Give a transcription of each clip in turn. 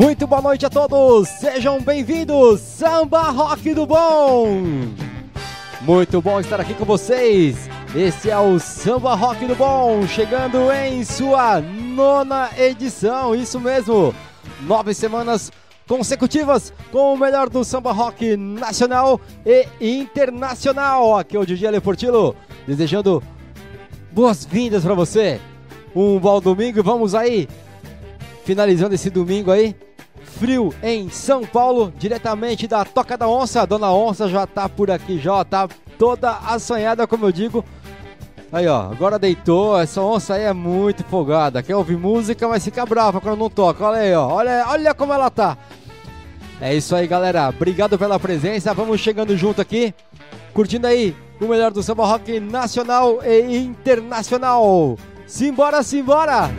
Muito boa noite a todos, sejam bem-vindos, Samba Rock do Bom! Muito bom estar aqui com vocês. Esse é o Samba Rock do Bom, chegando em sua nona edição, isso mesmo, nove semanas consecutivas com o melhor do samba rock nacional e internacional. Aqui é o DJ Leportilo, desejando boas-vindas para você. Um bom domingo e vamos aí, finalizando esse domingo aí, frio em São Paulo, diretamente da Toca da Onça. A Dona Onça já tá por aqui, já tá toda assanhada, como eu digo. Aí, ó, agora deitou. Essa onça aí é muito folgada. Quer ouvir música, mas fica brava quando não toca. Olha aí, ó. Olha, olha como ela tá. É isso aí, galera. Obrigado pela presença. Vamos chegando junto aqui, curtindo aí o melhor do samba rock nacional e internacional. Simbora, simbora!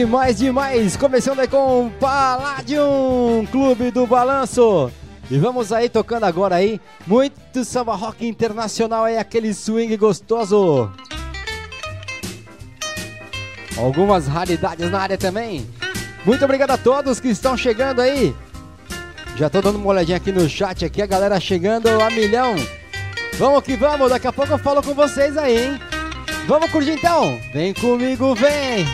Demais, demais! Começando aí com Palladium, Clube do Balanço. E vamos aí tocando agora aí, muito samba rock internacional aí, aquele swing gostoso. Algumas raridades na área também. Muito obrigado a todos que estão chegando aí. Já tô dando uma olhadinha aqui no chat aqui, a galera chegando a milhão. Vamos que vamos, daqui a pouco eu falo com vocês aí, hein? Vamos curtir então? Vem comigo, vem!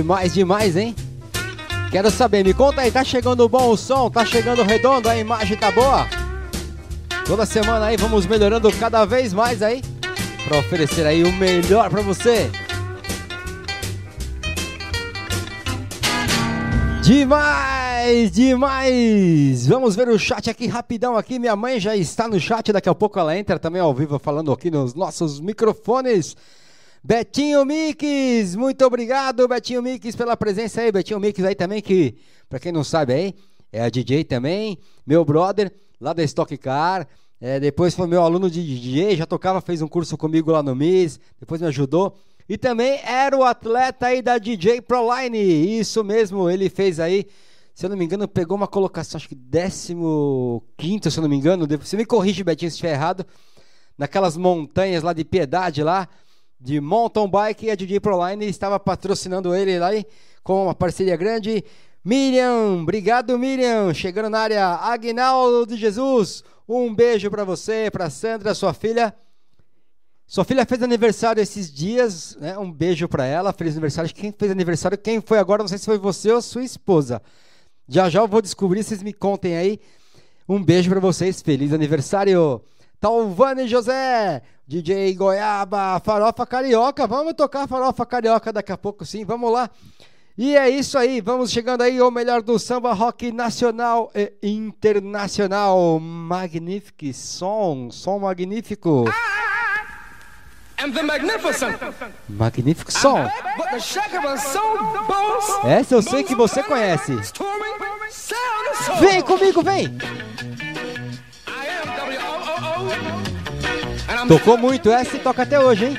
Demais, demais, hein? Quero saber, me conta aí, tá chegando bom o som? Tá chegando redondo? A imagem tá boa? Toda semana aí vamos melhorando cada vez mais aí para oferecer aí o melhor para você. Demais, demais! Vamos ver o chat aqui rapidão aqui. Minha mãe já está no chat, daqui a pouco ela entra também ao vivo falando aqui nos nossos microfones. Betinho Mix, muito obrigado, Betinho Mix, pela presença aí. Betinho Mix aí também, que, para quem não sabe aí, é a DJ também, meu brother, lá da Stock Car. É, depois foi meu aluno de DJ, já tocava, fez um curso comigo lá no MIS, depois me ajudou. E também era o atleta aí da DJ Proline, isso mesmo, ele fez aí, se eu não me engano, pegou uma colocação, acho que 15, se eu não me engano, você me corrige, Betinho, se estiver errado, naquelas montanhas lá de Piedade lá, de mountain bike e a DJ Proline estava patrocinando ele lá com uma parceria grande. Miriam, obrigado Miriam, chegando na área. Agnaldo de Jesus, um beijo para você, para Sandra, sua filha. Sua filha fez aniversário esses dias, né? Um beijo para ela, feliz aniversário. Quem fez aniversário, quem foi agora, não sei se foi você ou sua esposa. Já já eu vou descobrir, vocês me contem aí. Um beijo para vocês, feliz aniversário. Talvane José, DJ Goiaba, Farofa Carioca. Vamos tocar Farofa Carioca daqui a pouco, sim. Vamos lá. E é isso aí, vamos chegando aí ao melhor do samba rock nacional e internacional. Magnífico som, som magnífico. The magnificent. Magnífico som. Essa eu sei que você conhece. Vem comigo, vem. Tocou muito essa e toca até hoje, hein?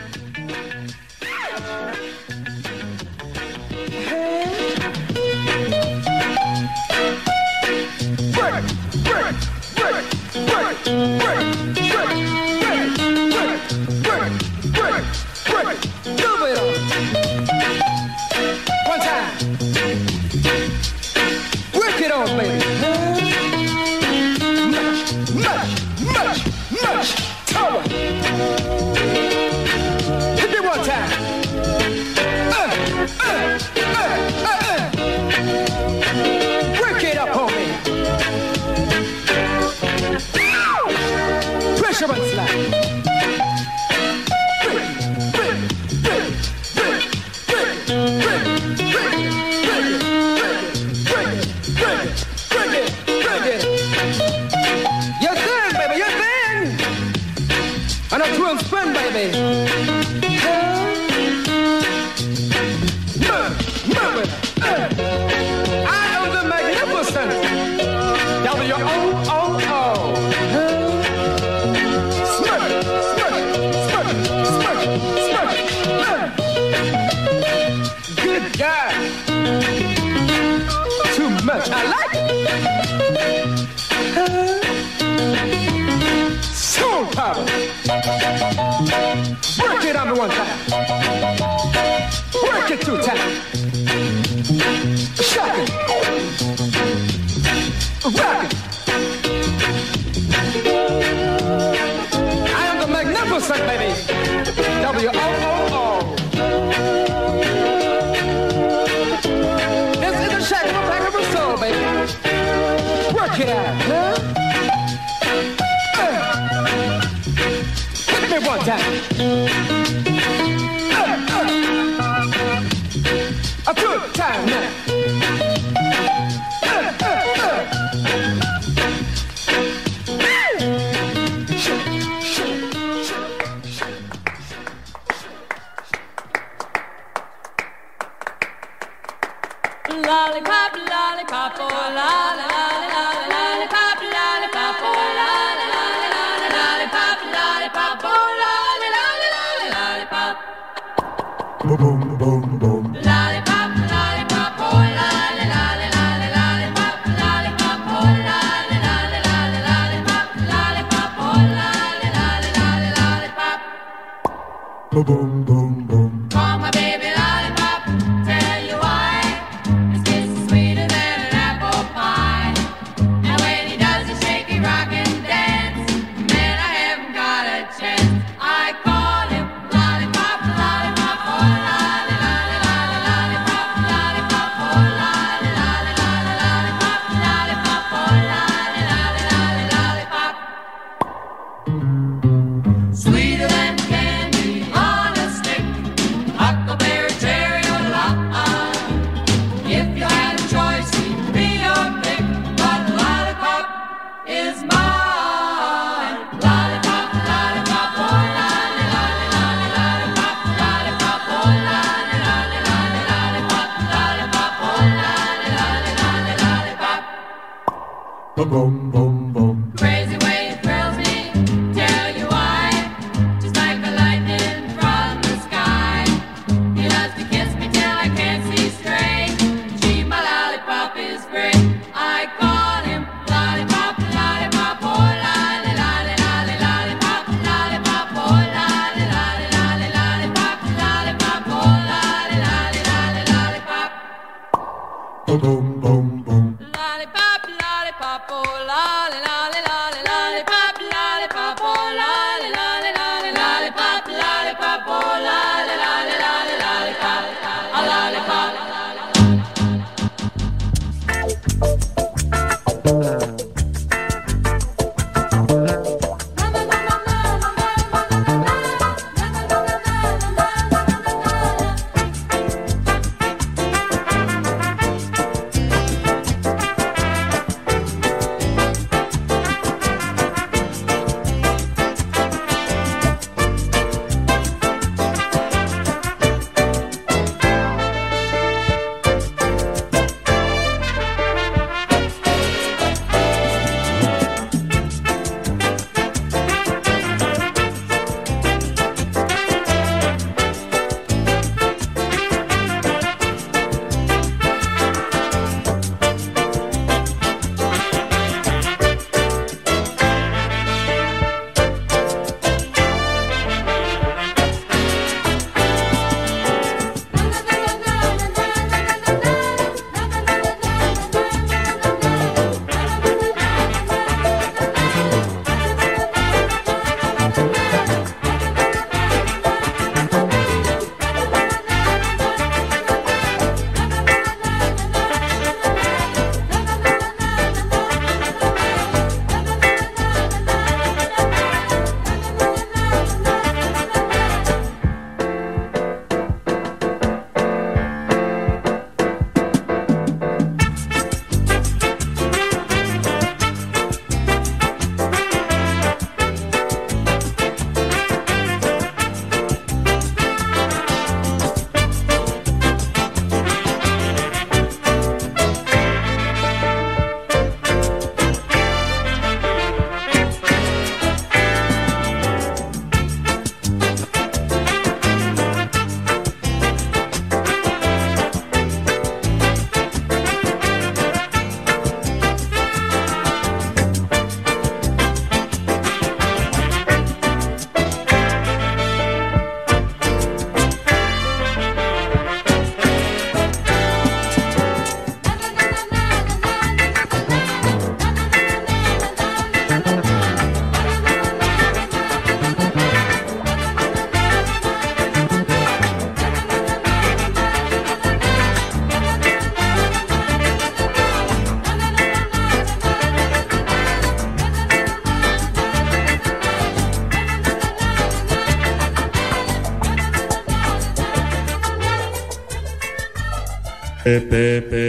Pepe.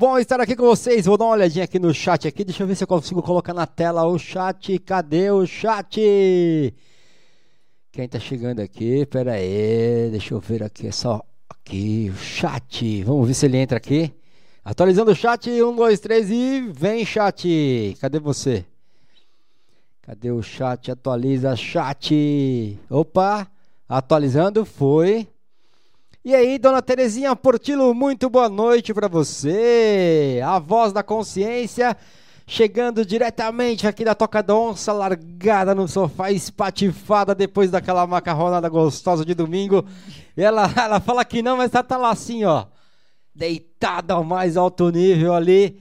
Bom estar aqui com vocês. Vou dar uma olhadinha aqui no chat aqui. Deixa eu ver se eu consigo colocar na tela o chat. Cadê o chat? Quem tá chegando aqui? Pera aí, deixa eu ver aqui, é só aqui o chat. Vamos ver se ele entra aqui. Atualizando o chat, um, dois, três e vem chat. Cadê você? Cadê o chat? Atualiza chat. Opa, atualizando, foi. E aí, dona Terezinha Portilo, muito boa noite para você. A voz da consciência chegando diretamente aqui da Toca da Onça, largada no sofá, espatifada depois daquela macarronada gostosa de domingo. E ela, ela fala que não, mas ela tá lá assim, ó, deitada ao mais alto nível ali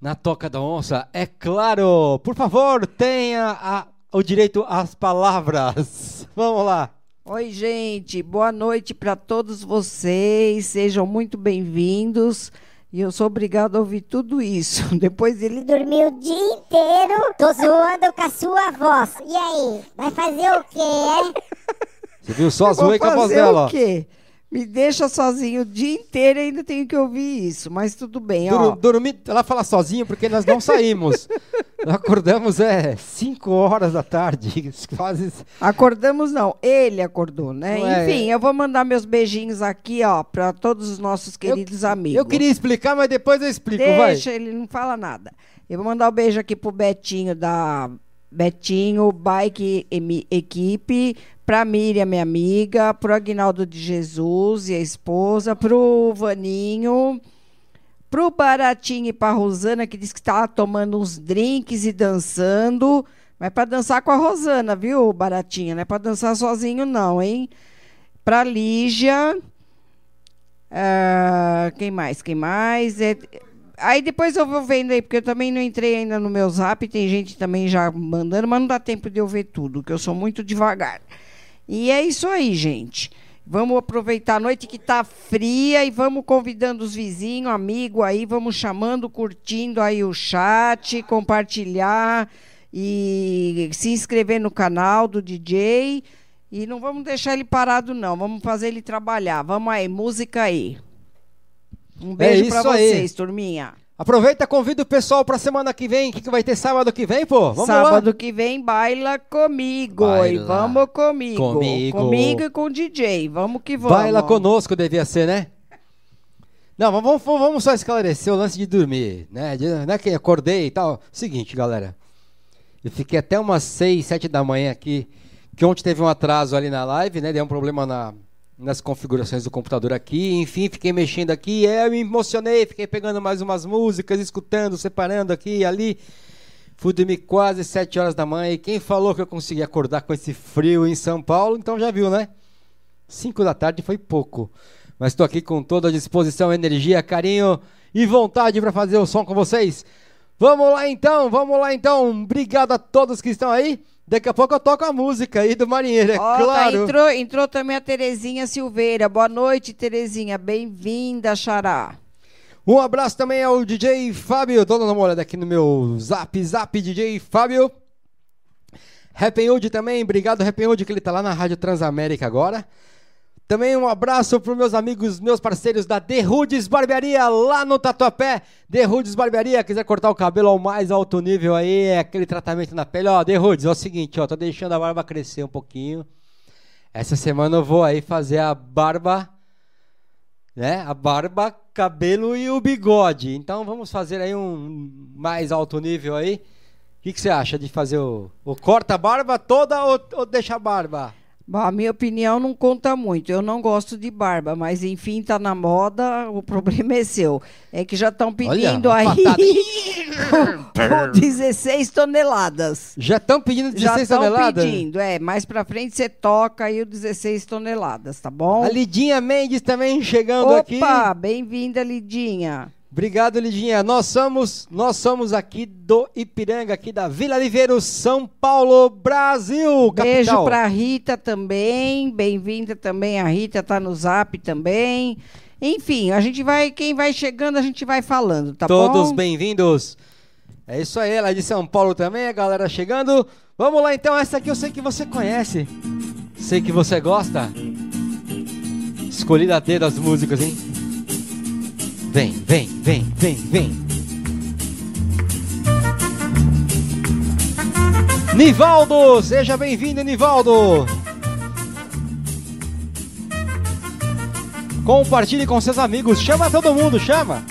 na Toca da Onça. É claro, por favor, tenha a- o direito às palavras. Vamos lá. Oi, gente, boa noite para todos vocês, sejam muito bem-vindos. E eu sou obrigada a ouvir tudo isso. Depois ele. Dormiu o dia inteiro, tô zoando com a sua voz. E aí, vai fazer o quê? Você viu só? Vou Zoei com a voz fazer dela. o ó. quê? Me deixa sozinho o dia inteiro e ainda tenho que ouvir isso. Mas tudo bem, ó. Dur- dormi, ela fala sozinho porque nós não saímos. Nós acordamos é 5 horas da tarde, quase. Acordamos não, ele acordou, né? Não é- Enfim, eu vou mandar meus beijinhos aqui, ó, para todos os nossos queridos amigos. Eu queria explicar, mas depois eu explico, Deixa, ele não fala nada. Eu vou mandar um beijo aqui pro Betinho da Betinho Bike Equipe, pra Miriam, minha amiga, pro Agnaldo de Jesus e a esposa, pro Vaninho, pro Baratinho e pra Rosana, que disse que estava tomando uns drinks e dançando. Mas para dançar com a Rosana, viu, Baratinho? Não é para dançar sozinho, não, hein? Pra Lígia. ah, quem mais? Quem mais? É, aí depois eu vou vendo aí, porque eu também não entrei ainda no meu zap, tem gente também já mandando, mas não dá tempo de eu ver tudo, que eu sou muito devagar. E é isso aí, gente. Vamos aproveitar a noite que tá fria e vamos convidando os vizinhos, amigos aí, vamos chamando, curtindo aí o chat, compartilhar e se inscrever no canal do DJ. E não vamos deixar ele parado, não. Vamos fazer ele trabalhar. Vamos aí, música aí. Um beijo pra É aí. vocês, turminha. Aproveita, convida o pessoal pra semana que vem. O que, que vai ter sábado que vem, pô? Vamos Sábado lá. que vem, baila comigo. Baila E vamos comigo. comigo. Comigo e com o DJ. Vamos que vamos. Baila conosco, devia ser, né? Não, mas vamos, vamos só esclarecer o lance de dormir, né? De, não é que acordei e tal. Seguinte, galera. Eu fiquei até umas 6, 7 da manhã aqui, que ontem teve um atraso ali na live, né? Deu um problema na, nas configurações do computador aqui. Enfim, fiquei mexendo aqui, eu me emocionei, fiquei pegando mais umas músicas, escutando, separando aqui e ali. Fui dormir quase 7 horas da manhã. E quem falou que eu consegui acordar com esse frio em São Paulo, então já viu, né? 5 da tarde foi pouco. Mas estou aqui com toda a disposição, energia, carinho e vontade para fazer o som com vocês. Vamos lá então, vamos lá então. Obrigado a todos que estão aí. Daqui a pouco eu toco a música aí do Marinheiro, é tá, claro. entrou, entrou também a Terezinha Silveira. Boa noite, Terezinha. Bem-vinda, Xará. Um abraço também ao DJ Fábio. Tô dando uma olhada aqui no meu zap, zap DJ Fábio. Happy Hood também, obrigado Happy Hood que ele tá lá na Rádio Transamérica agora. Também um abraço para meus amigos, meus parceiros da The Rudes Barbearia, lá no Tatuapé. The Rudes Barbearia, quiser cortar o cabelo ao mais alto nível aí, é aquele tratamento na pele. Ó, The Rudes, é o seguinte, ó, tô deixando a barba crescer um pouquinho. Essa semana eu vou aí fazer a barba, né? A barba, cabelo e o bigode. Então vamos fazer aí um mais alto nível aí. O que, que você acha de fazer o, o corta a barba toda ou, ou deixa a barba? Bom, a minha opinião não conta muito. Eu não gosto de barba, mas enfim, tá na moda, o problema é seu. É que já estão pedindo uma aí patada. com 16 toneladas. Já estão pedindo Já 16 estão toneladas? pedindo, é. Mais pra frente você toca aí o 16 toneladas, tá bom? A Lidinha Mendes também chegando aqui. Opa, bem-vinda, Lidinha. Obrigado, Lidinha. Nós somos, nós somos aqui do Ipiranga, aqui da Vila Liveiro, São Paulo, Brasil, capital. Beijo pra Rita também. Bem-vinda também a Rita, tá no zap também. Enfim, a gente vai, quem vai chegando, a gente vai falando, tá Todos bom? bem-vindos. É isso aí, ela é de São Paulo também, a galera chegando. Vamos lá então, essa aqui eu sei que você conhece. Sei que você gosta. Escolhi a dedo as músicas, hein? Vem, vem, vem, vem, vem. Nivaldo, seja bem-vindo, Nivaldo. Compartilhe com seus amigos, chama todo mundo, chama.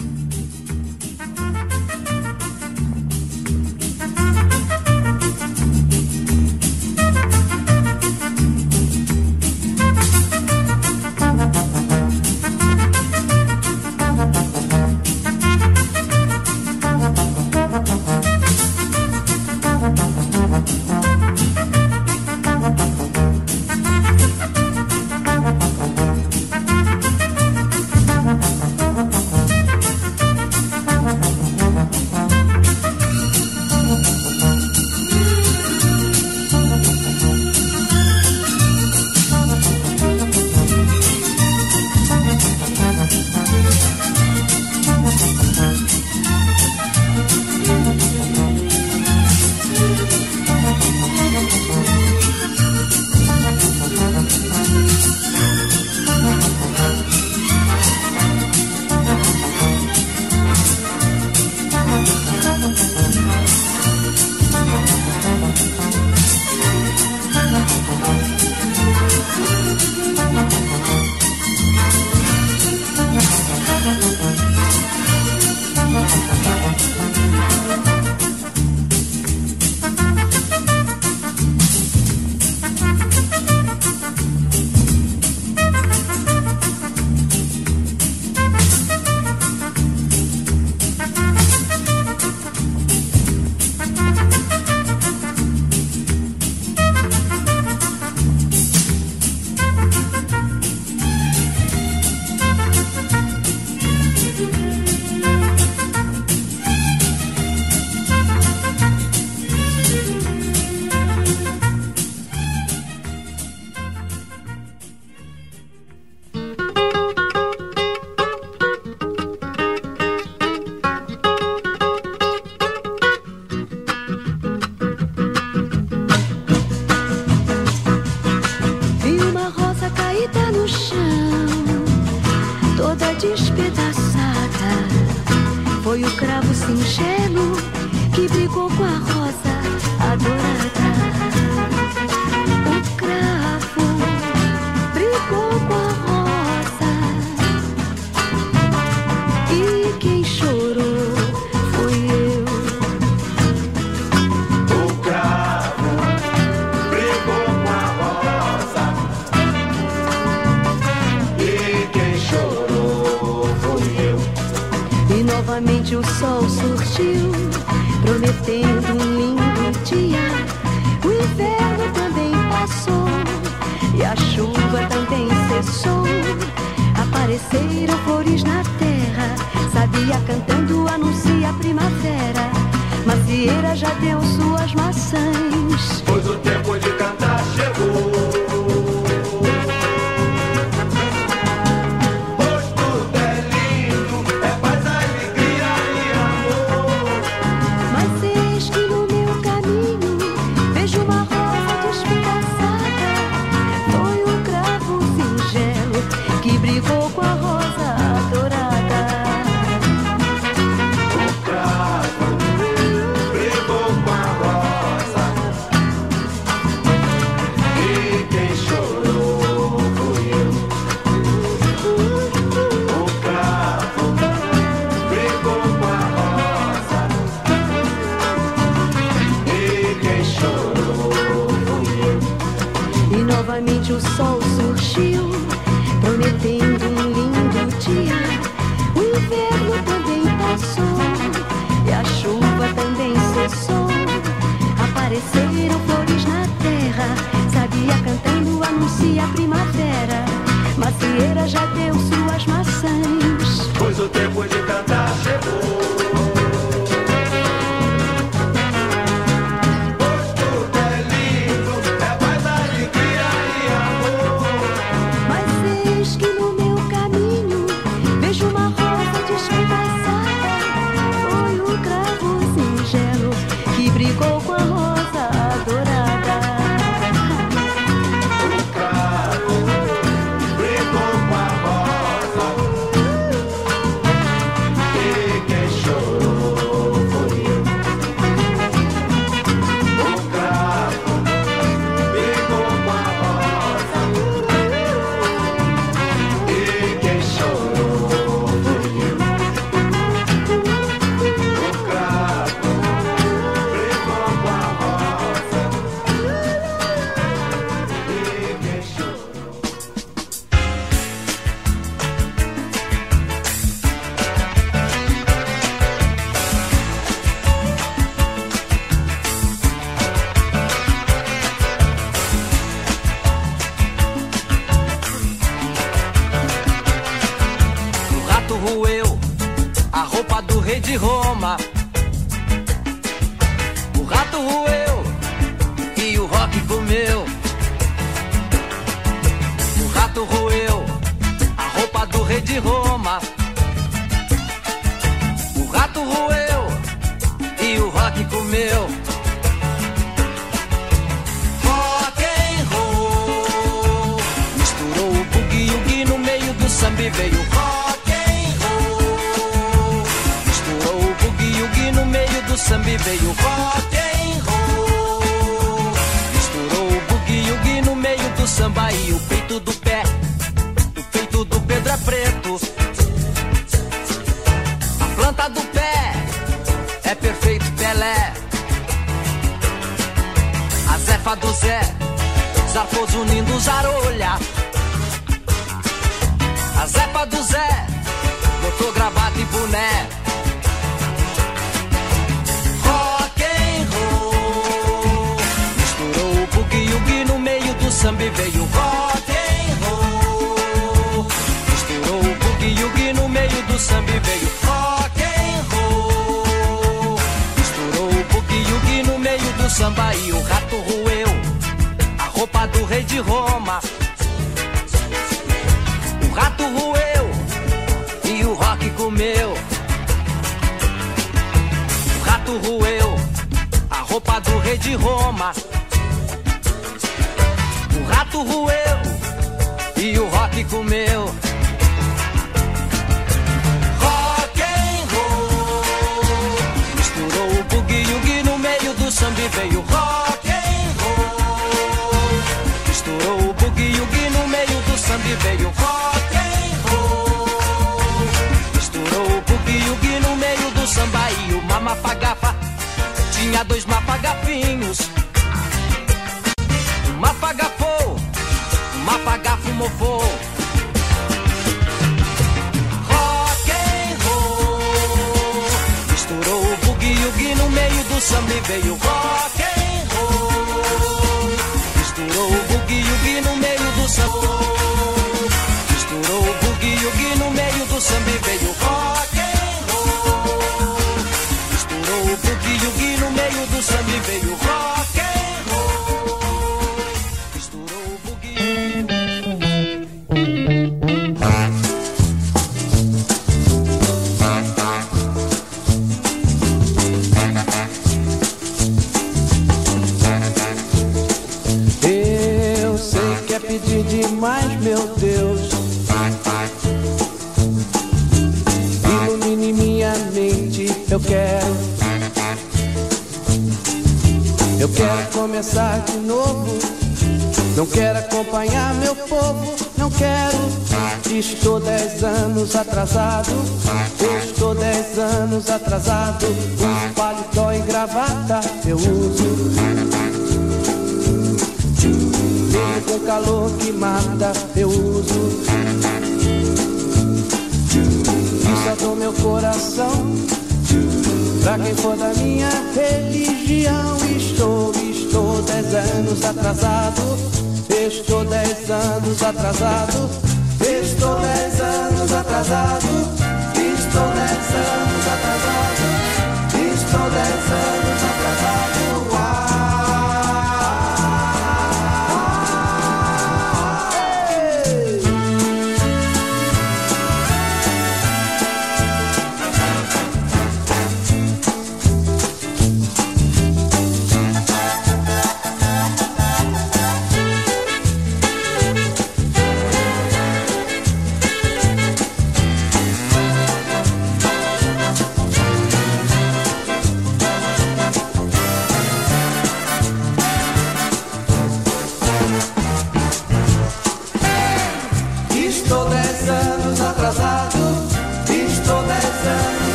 De novo. Não quero acompanhar meu povo, não quero. Estou dez anos atrasado. Estou dez anos atrasado. Um paletó e gravata eu uso. Mesmo com calor que mata, eu uso. E só dou meu coração pra quem for da minha religião. Estou, estou dez anos atrasado. Estou dez anos atrasado. Estou dez anos atrasado. Estou dez anos atrasado. Estou dez anos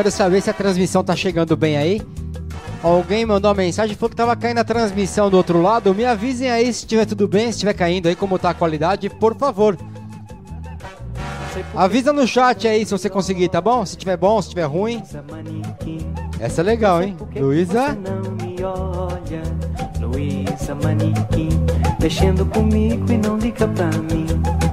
quero saber se a transmissão tá chegando bem aí. Alguém mandou uma mensagem falou que tava caindo a transmissão do outro lado. Me avisem aí se estiver tudo bem, se estiver caindo aí, como tá a qualidade, por favor. Avisa no chat aí se você conseguir, tá bom? Se tiver bom, se tiver ruim. Essa é legal, hein? Luísa. Luísa Manequim, mexendo comigo e não liga pra mim.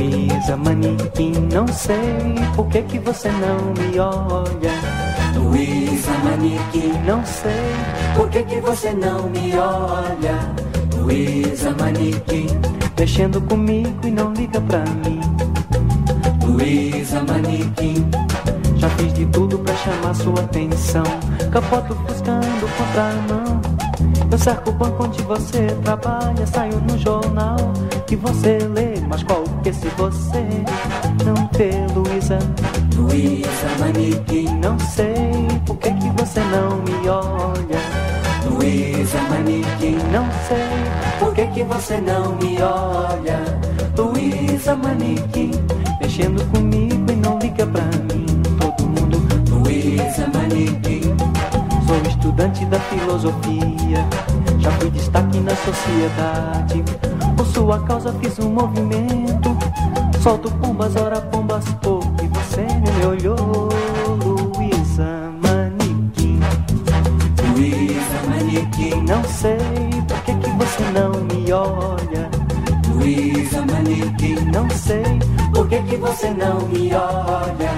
Luísa Manequim, não sei por que que você não me olha. Luísa Manequim, não sei por que que você não me olha. Luísa Manequim, mexendo comigo e não liga pra mim. Luísa Manequim, já fiz de tudo pra chamar sua atenção. Capoto buscando contramão. Eu cerco o banco onde você trabalha, saio no jornal que você lê. Mas qual que se você não ter, Luísa? Luísa Manequim, não sei por que que você não me olha. Luísa Manequim, não sei por que que você não me olha. Luísa Manequim, mexendo comigo e não liga pra mim. Todo mundo, Luísa Manequim, estudante da filosofia. Já fui destaque na sociedade. Por sua causa fiz um movimento. Solto pombas, ora pombas pouco. E você nem me olhou, Luísa Manequim. Luísa Manequim. Não sei por que, que você não me olha. Luísa Manequim. Não sei por que, que você não me olha.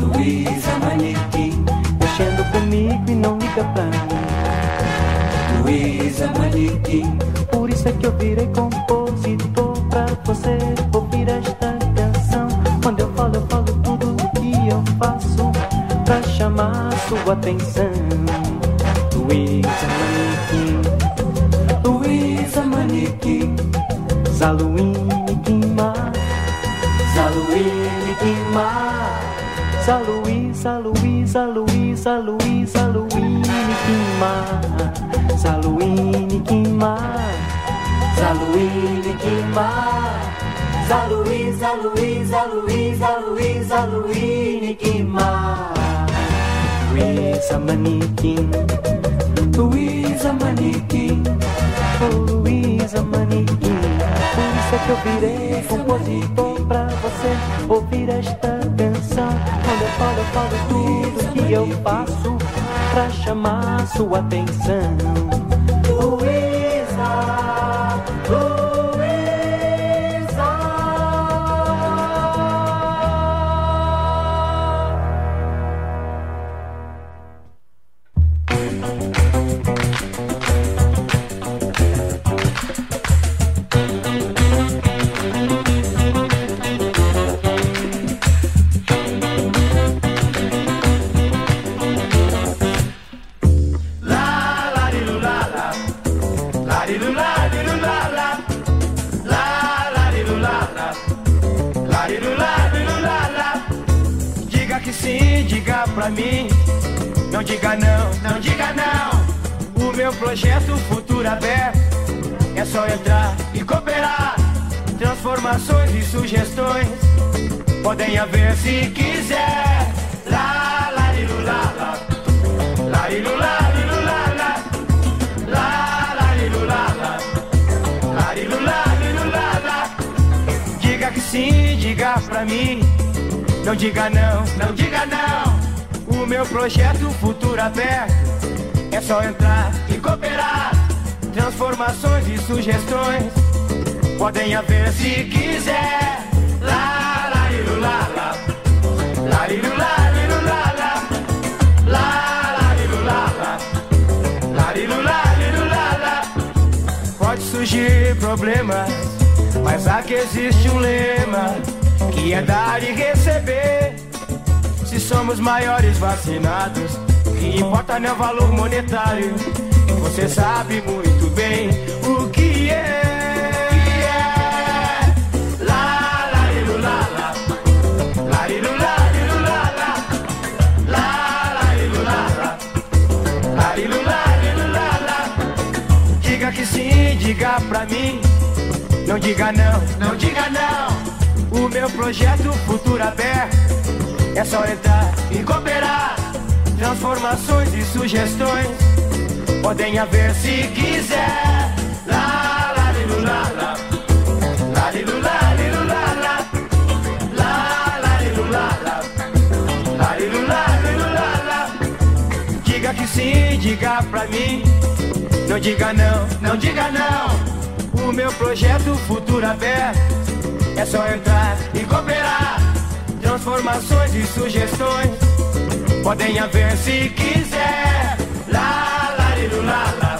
Luísa Manequim. Mexendo comigo e não liga pra mim. Luísa Manequim. Por isso é que eu virei compositor pra você ouvir esta canção. Quando eu falo, eu falo tudo o que eu faço pra chamar sua atenção. Luísa Manequim. Luísa Manequim. Zaluíne Quimar. Zaluíne Quimar. Zaluí, Zaluí, Zaluí, Zaluí, Zaluíne Quimar. Zaluíne Quimar. Zaluíne Quimar. Zaluí, Zaluí, Zaluí, Zaluí, Zaluíne Quimar. Luísa Manequim. Luísa Manequim. Oh, Luísa Manequim. Por isso é que eu virei compositor pra você ouvir esta canção. Quando eu falo, eu falo tudo que eu faço pra chamar sua atenção. Vacinados, o que importa não é o valor monetário. Você sabe muito bem o que é. Diga que sim, diga pra mim. Não diga não, não diga não. O meu projeto futuro aberto é só entrar e cooperar. Transformações e sugestões podem haver se quiser. Lá, lá, lilu, lá, lá. Lá. Diga que sim, diga pra mim. Não diga não, não diga não. O meu projeto futuro aberto é só entrar e cooperar. Transformações e sugestões podem haver se quiser. Lá, lá, lilu, lá, lá,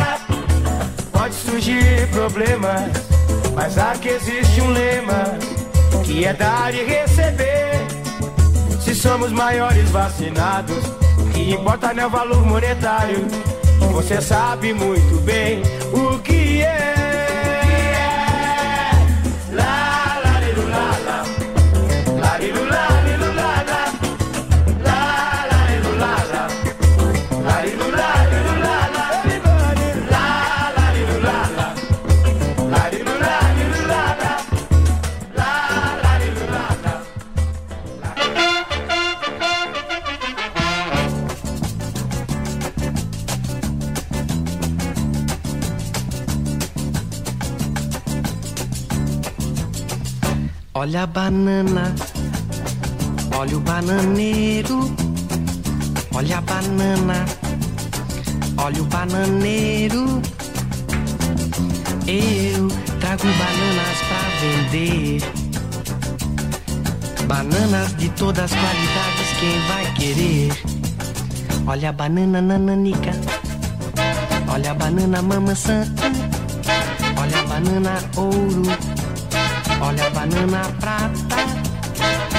lá. Pode surgir problemas, mas aqui existe um lema que é dar e receber. Se somos maiores vacinados, que importa não é o valor monetário. Você sabe muito bem o que é. Olha a banana, olha o bananeiro. Olha a banana, olha o bananeiro. Eu trago bananas pra vender. Bananas de todas as qualidades, quem vai querer? Olha a banana nananica, olha a banana mamaçã, olha a banana ouro, olha a banana prata,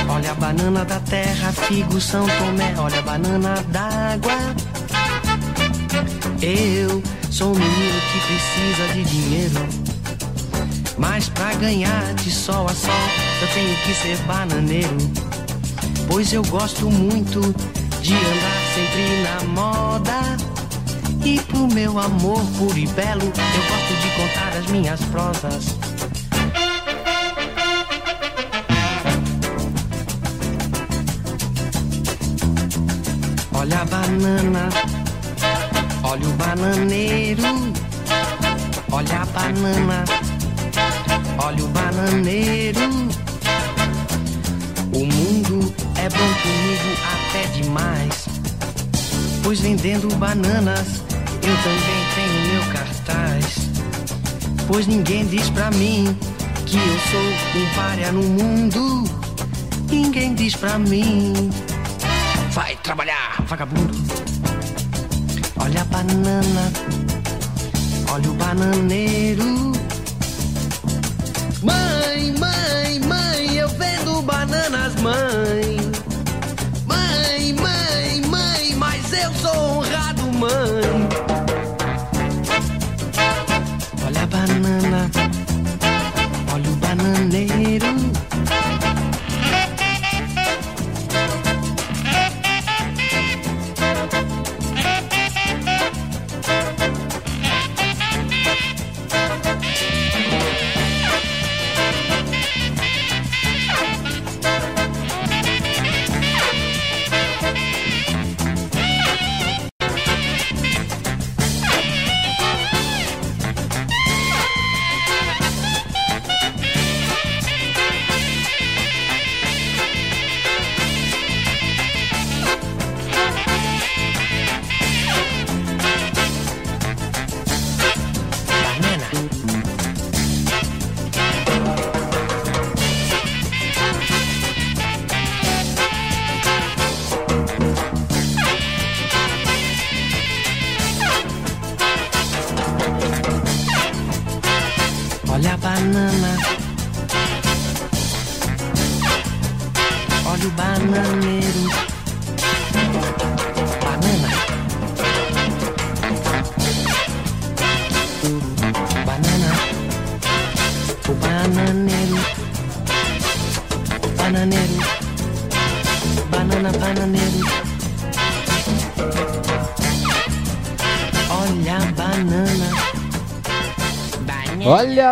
olha a banana da terra, figo São Tomé, olha a banana d'água. Eu sou um menino que precisa de dinheiro. Mas pra ganhar de sol a sol, eu tenho que ser bananeiro. Pois eu gosto muito de andar sempre na moda. E pro meu amor puro e belo, eu gosto de contar as minhas prosas. Banana, olha o bananeiro, olha a banana, olha o bananeiro. O mundo é bom comigo até demais, pois vendendo bananas eu também tenho meu cartaz. Pois ninguém diz pra mim que eu sou um párea no mundo. Ninguém diz pra mim. Vagabundo. Olha a banana, olha o bananeiro. Mãe, mãe, mãe, eu vendo bananas, mãe. Mãe, mãe, mãe, mas eu sou honrado, mãe. Olha a banana,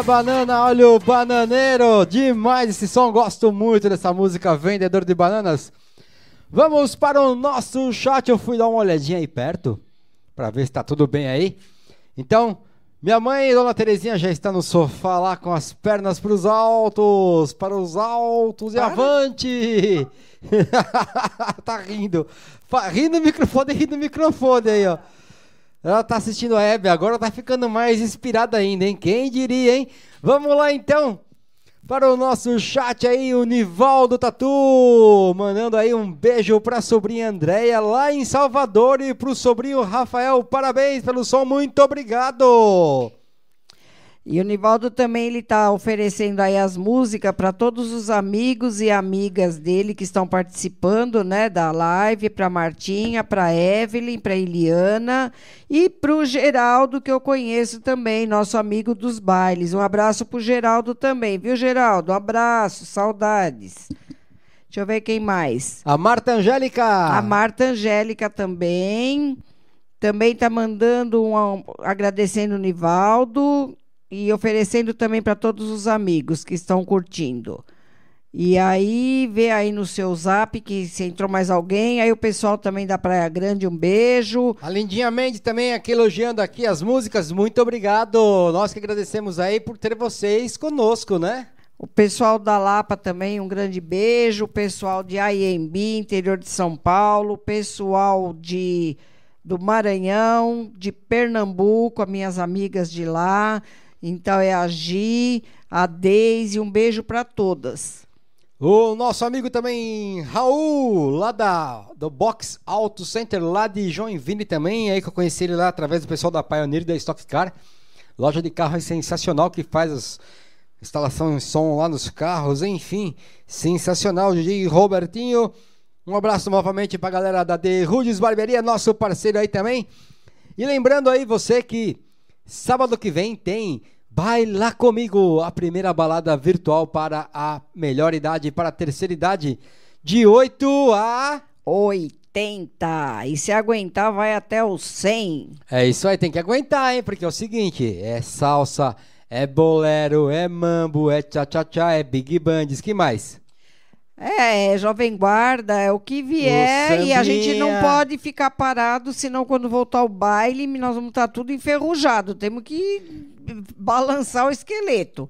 Olha a banana, olha o bananeiro. Demais esse som, gosto muito dessa música Vendedor de Bananas. Vamos para o nosso chat. Eu fui dar uma olhadinha aí perto para ver se tá tudo bem aí. Então, minha mãe, Dona Terezinha, já está no sofá lá com as pernas para os altos, para os altos e avante. tá rindo. Rindo no microfone, rindo no microfone aí, ó. Ela tá assistindo a Hebe, agora tá ficando mais inspirada ainda, hein? Quem diria, hein? Vamos lá então para o nosso chat aí, o Nivaldo Tatu, mandando aí um beijo pra sobrinha Andréia lá em Salvador e pro sobrinho Rafael, parabéns pelo som, muito obrigado. E o Nivaldo também ele está oferecendo aí as músicas para todos os amigos e amigas dele que estão participando, né, da live, para Martinha, para Evelyn, para Eliana e para o Geraldo que eu conheço também, nosso amigo dos bailes. Um abraço para o Geraldo também, viu, Geraldo? Um abraço, saudades. Deixa eu ver quem mais. A Marta Angélica. A Marta Angélica também. Também está mandando um agradecendo o Nivaldo e oferecendo também para todos os amigos que estão curtindo. E aí, vê aí no seu zap que se entrou mais alguém. Aí o pessoal também da Praia Grande, um beijo. A Lindinha Mendes também aqui elogiando aqui as músicas, muito obrigado. Nós que agradecemos aí por ter vocês conosco, né? O pessoal da Lapa também, um grande beijo. O pessoal de Aiembi, interior de São Paulo. O pessoal de, do Maranhão, de Pernambuco, as minhas amigas de lá. Então é a Gi, a Deise, um beijo para todas. O nosso amigo também, Raul, lá da, do Box Auto Center, lá de Joinville também, aí que eu conheci ele lá através do pessoal da Pioneer da Stock Car. Loja de carros sensacional que faz as instalações de som lá nos carros, enfim, sensacional. DJ Robertinho, um abraço novamente pra galera da The Rudes Barbearia, nosso parceiro aí também. E lembrando aí você que sábado que vem tem Baila Comigo, a primeira balada virtual para a melhor idade, para a terceira idade, de 8 a 80. E se aguentar, vai até os 100. É isso aí, tem que aguentar, hein? Porque é o seguinte: é salsa, é bolero, é mambo, é tchá-tchá-tchá, é big bands, que mais? É, é Jovem Guarda, é o que vier. E a gente não pode ficar parado, senão quando voltar o baile, nós vamos estar tudo enferrujado. Temos que balançar o esqueleto.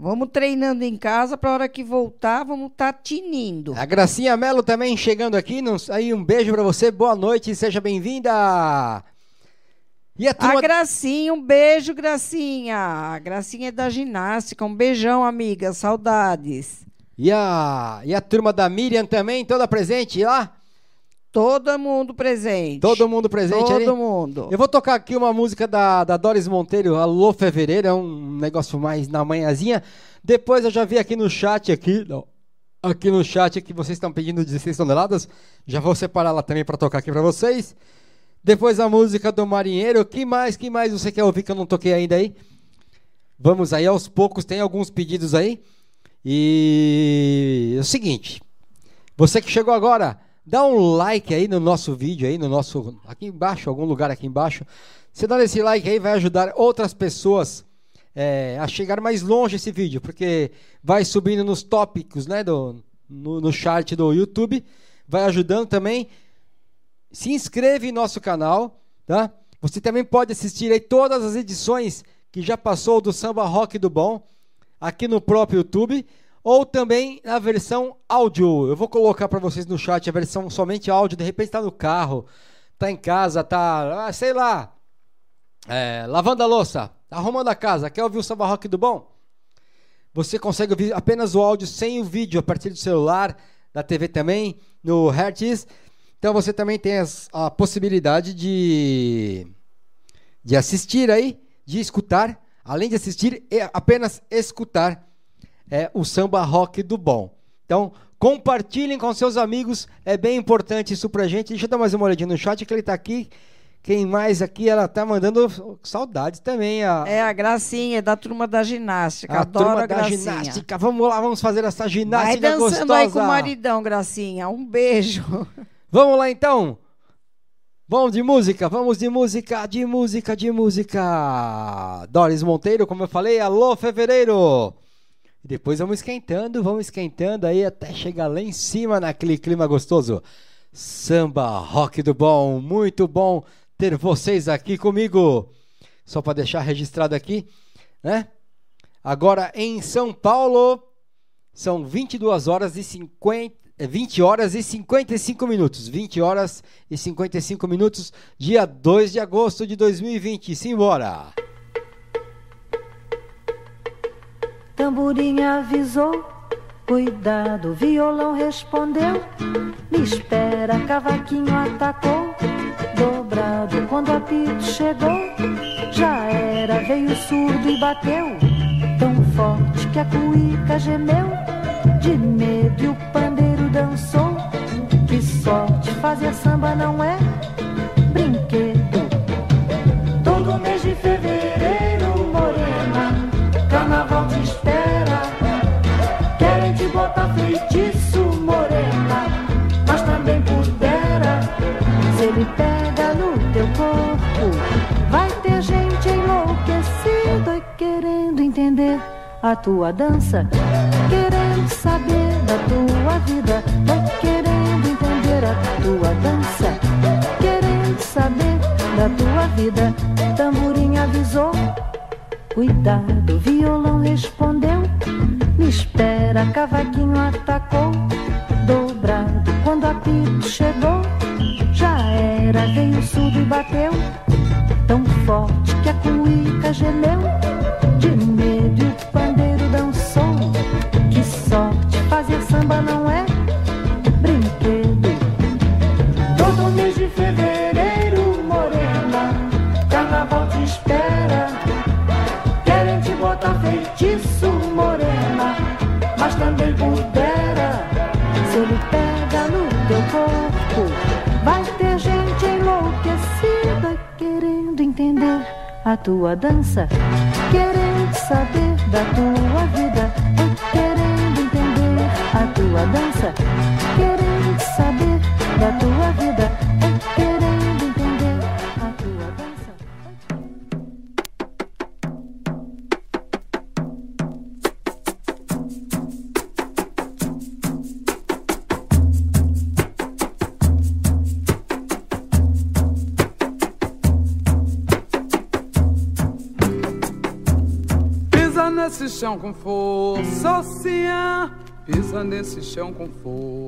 Vamos treinando em casa para a hora que voltar, vamos estar tinindo. A Gracinha Melo também chegando aqui. não- Aí um beijo pra você, boa noite, seja bem-vinda. E a A turma Gracinha, um beijo, Gracinha. A Gracinha é da ginástica. Um beijão, amiga. Saudades. E a, e a turma da Miriam também, toda presente lá? Todo mundo presente. Todo mundo presente Todo ali? mundo. Eu vou tocar aqui uma música da, da Doris Monteiro, Alô Fevereiro, é um negócio mais na manhãzinha. Depois eu já vi aqui no chat, aqui, não, aqui no chat que vocês estão pedindo 16 toneladas. Já vou separar ela também para tocar aqui para vocês. Depois a música do Marinheiro. Que mais, que mais você quer ouvir que eu não toquei ainda aí? Vamos aí aos poucos, tem alguns pedidos aí. E é o seguinte, você que chegou agora, dá um like aí no nosso vídeo aí, no nosso aqui embaixo, algum lugar aqui embaixo. Você dando esse like aí vai ajudar outras pessoas é, a chegar mais longe esse vídeo, porque vai subindo nos tópicos, né, do, no, no chart do YouTube, vai ajudando também. Se inscreve em nosso canal, tá? Você também pode assistir aí todas as edições que já passou do Samba Rock do Bom aqui no próprio YouTube ou também na versão áudio. Eu vou colocar para vocês no chat a versão somente áudio. De repente está no carro, tá em casa, tá, ah, sei lá, é, lavando a louça, arrumando a casa. Quer ouvir o Samba Rock do Bom? Você consegue ouvir apenas o áudio sem o vídeo a partir do celular, da TV também, no Hertz. Então você também tem as- a possibilidade de, de assistir aí, de escutar, além de assistir, é apenas escutar é, o samba rock do bom. Então compartilhem com seus amigos, é bem importante isso pra gente. Deixa eu dar mais uma olhadinha no chat que ele tá aqui. Quem mais aqui? Ela tá mandando saudades também. A, É a Gracinha, da turma da ginástica. a Adoro turma a da Gracinha. ginástica. Vamos lá, vamos fazer essa Vai ginástica dançando gostosa. aí com o maridão, Gracinha. Um beijo. Vamos lá então. Vamos de música, vamos de música, de música, de música. Doris Monteiro, como eu falei, alô fevereiro. Depois vamos esquentando, vamos esquentando aí até chegar lá em cima naquele clima gostoso. Samba rock do bom, muito bom ter vocês aqui comigo. Só para deixar registrado aqui, né? Agora em São Paulo são 22 horas e 50 é 20 horas e 55 minutos. 20 horas e 55 minutos, dia 2 de agosto de 2020. Simbora! Tamborim avisou, cuidado, violão respondeu. Me espera, cavaquinho atacou. Dobrado quando o apito chegou, já era, veio surdo e bateu. Tão forte que a cuíca gemeu, de medo e o pandeiro dançou. Que sorte, fazer samba não é brinquedo. Todo mês de fevereiro, morena, carnaval te espera. Querem te botar feitiço, morena, mas também pudera. Se ele pega no teu corpo, vai ter gente enlouquecida e querendo entender a tua dança, querendo saber da tua vida, vai querendo entender a tua dança, querendo saber da tua vida. Tamborim avisou, cuidado, violão respondeu. Me espera, cavaquinho atacou, dobrado. Quando apito chegou, já era, veio surdo e bateu, tão forte que a cuíca gemeu, de medo a tua dança, querendo saber da tua vida, chão com força, ocean. Pisa nesse chão com força.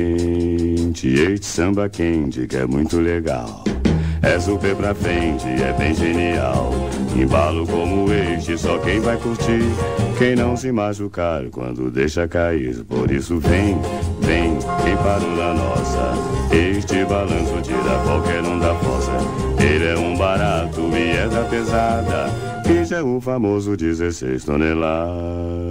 este samba quente que é muito legal. É super pra frente, é bem genial. Embalo como este, só quem vai curtir. Quem não se machucar quando deixa cair. Por isso vem, vem, quem parou na nossa. Este balanço tira qualquer um da fossa. Ele é um barato e é da pesada. Que é o famoso 16 toneladas.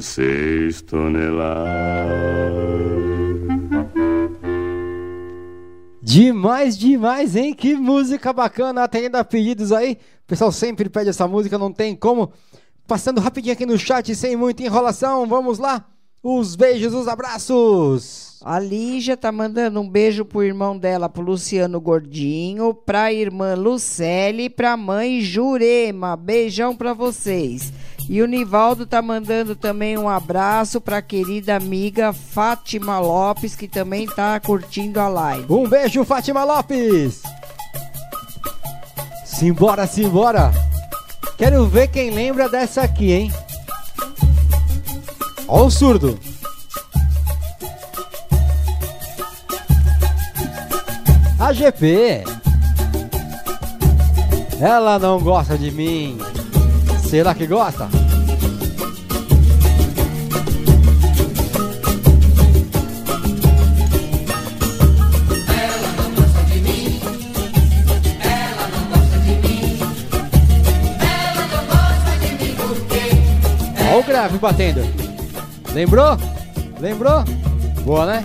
16 toneladas. Demais, demais, hein? Que música bacana, atendendo a pedidos aí. O pessoal sempre pede essa música, não tem como. Passando rapidinho aqui no chat, sem muita enrolação, vamos lá. Os beijos, os abraços. A Lígia tá mandando um beijo pro irmão dela, pro Luciano Gordinho, pra irmã Lucele e pra mãe Jurema. Beijão pra vocês. E o Nivaldo tá mandando também um abraço pra querida amiga Fátima Lopes, que também tá curtindo a live. Um beijo, Fátima Lopes. Simbora, simbora. Quero ver quem lembra dessa aqui, hein? Ó o surdo. A GP. Ela não gosta de mim. Será que gosta? O grave batendo. Lembrou? Lembrou? Boa, né?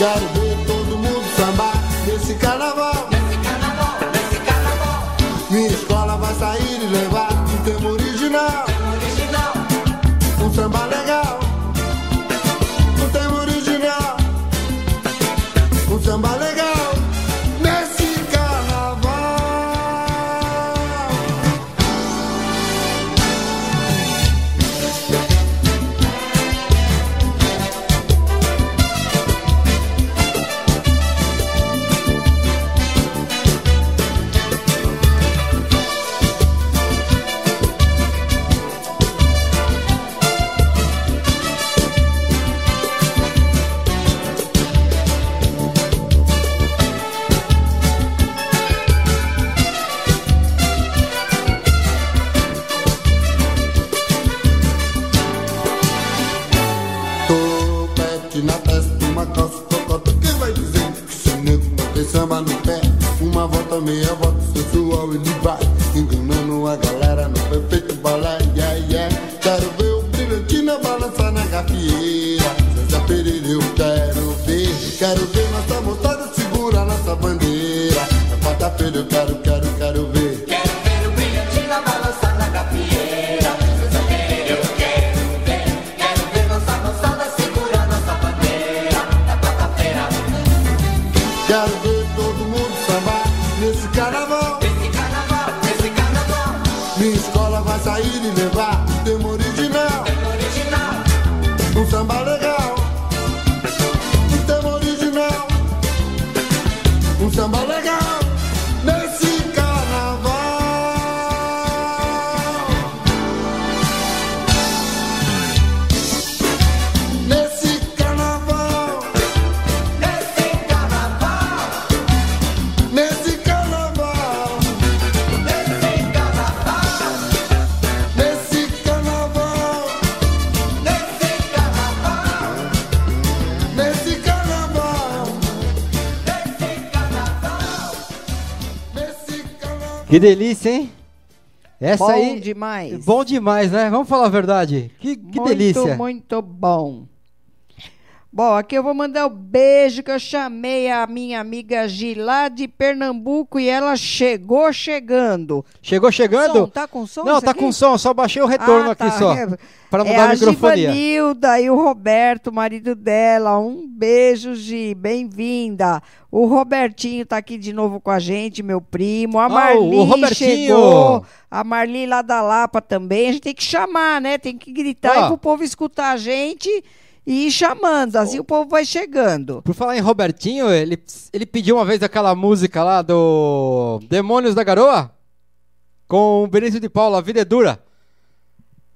got it. Que delícia, hein? Essa Bom aí. demais. Bom demais, né? Vamos falar a verdade. Que, que muito, delícia. Muito bom. Bom, aqui eu vou mandar o beijo que eu chamei a minha amiga Gilá de Pernambuco e ela chegou chegando. Chegou chegando? Som, tá com som Não, tá aqui? com som, só baixei o retorno Ah, aqui tá. só. Pra é mudar a a microfonia. Givanilda e o Roberto, marido dela. Um beijo, Gi. Bem-vinda. O Robertinho tá aqui de novo com a gente, meu primo. A Ah, o- Marli o Robertinho. chegou. A Marli lá da Lapa também. A gente tem que chamar, né? Tem que gritar Ó. e pro povo escutar a gente e ir chamando. Assim o povo vai chegando. Por falar em Robertinho, ele, ele pediu uma vez aquela música lá do Demônios da Garoa com o Benício de Paula, A Vida é Dura.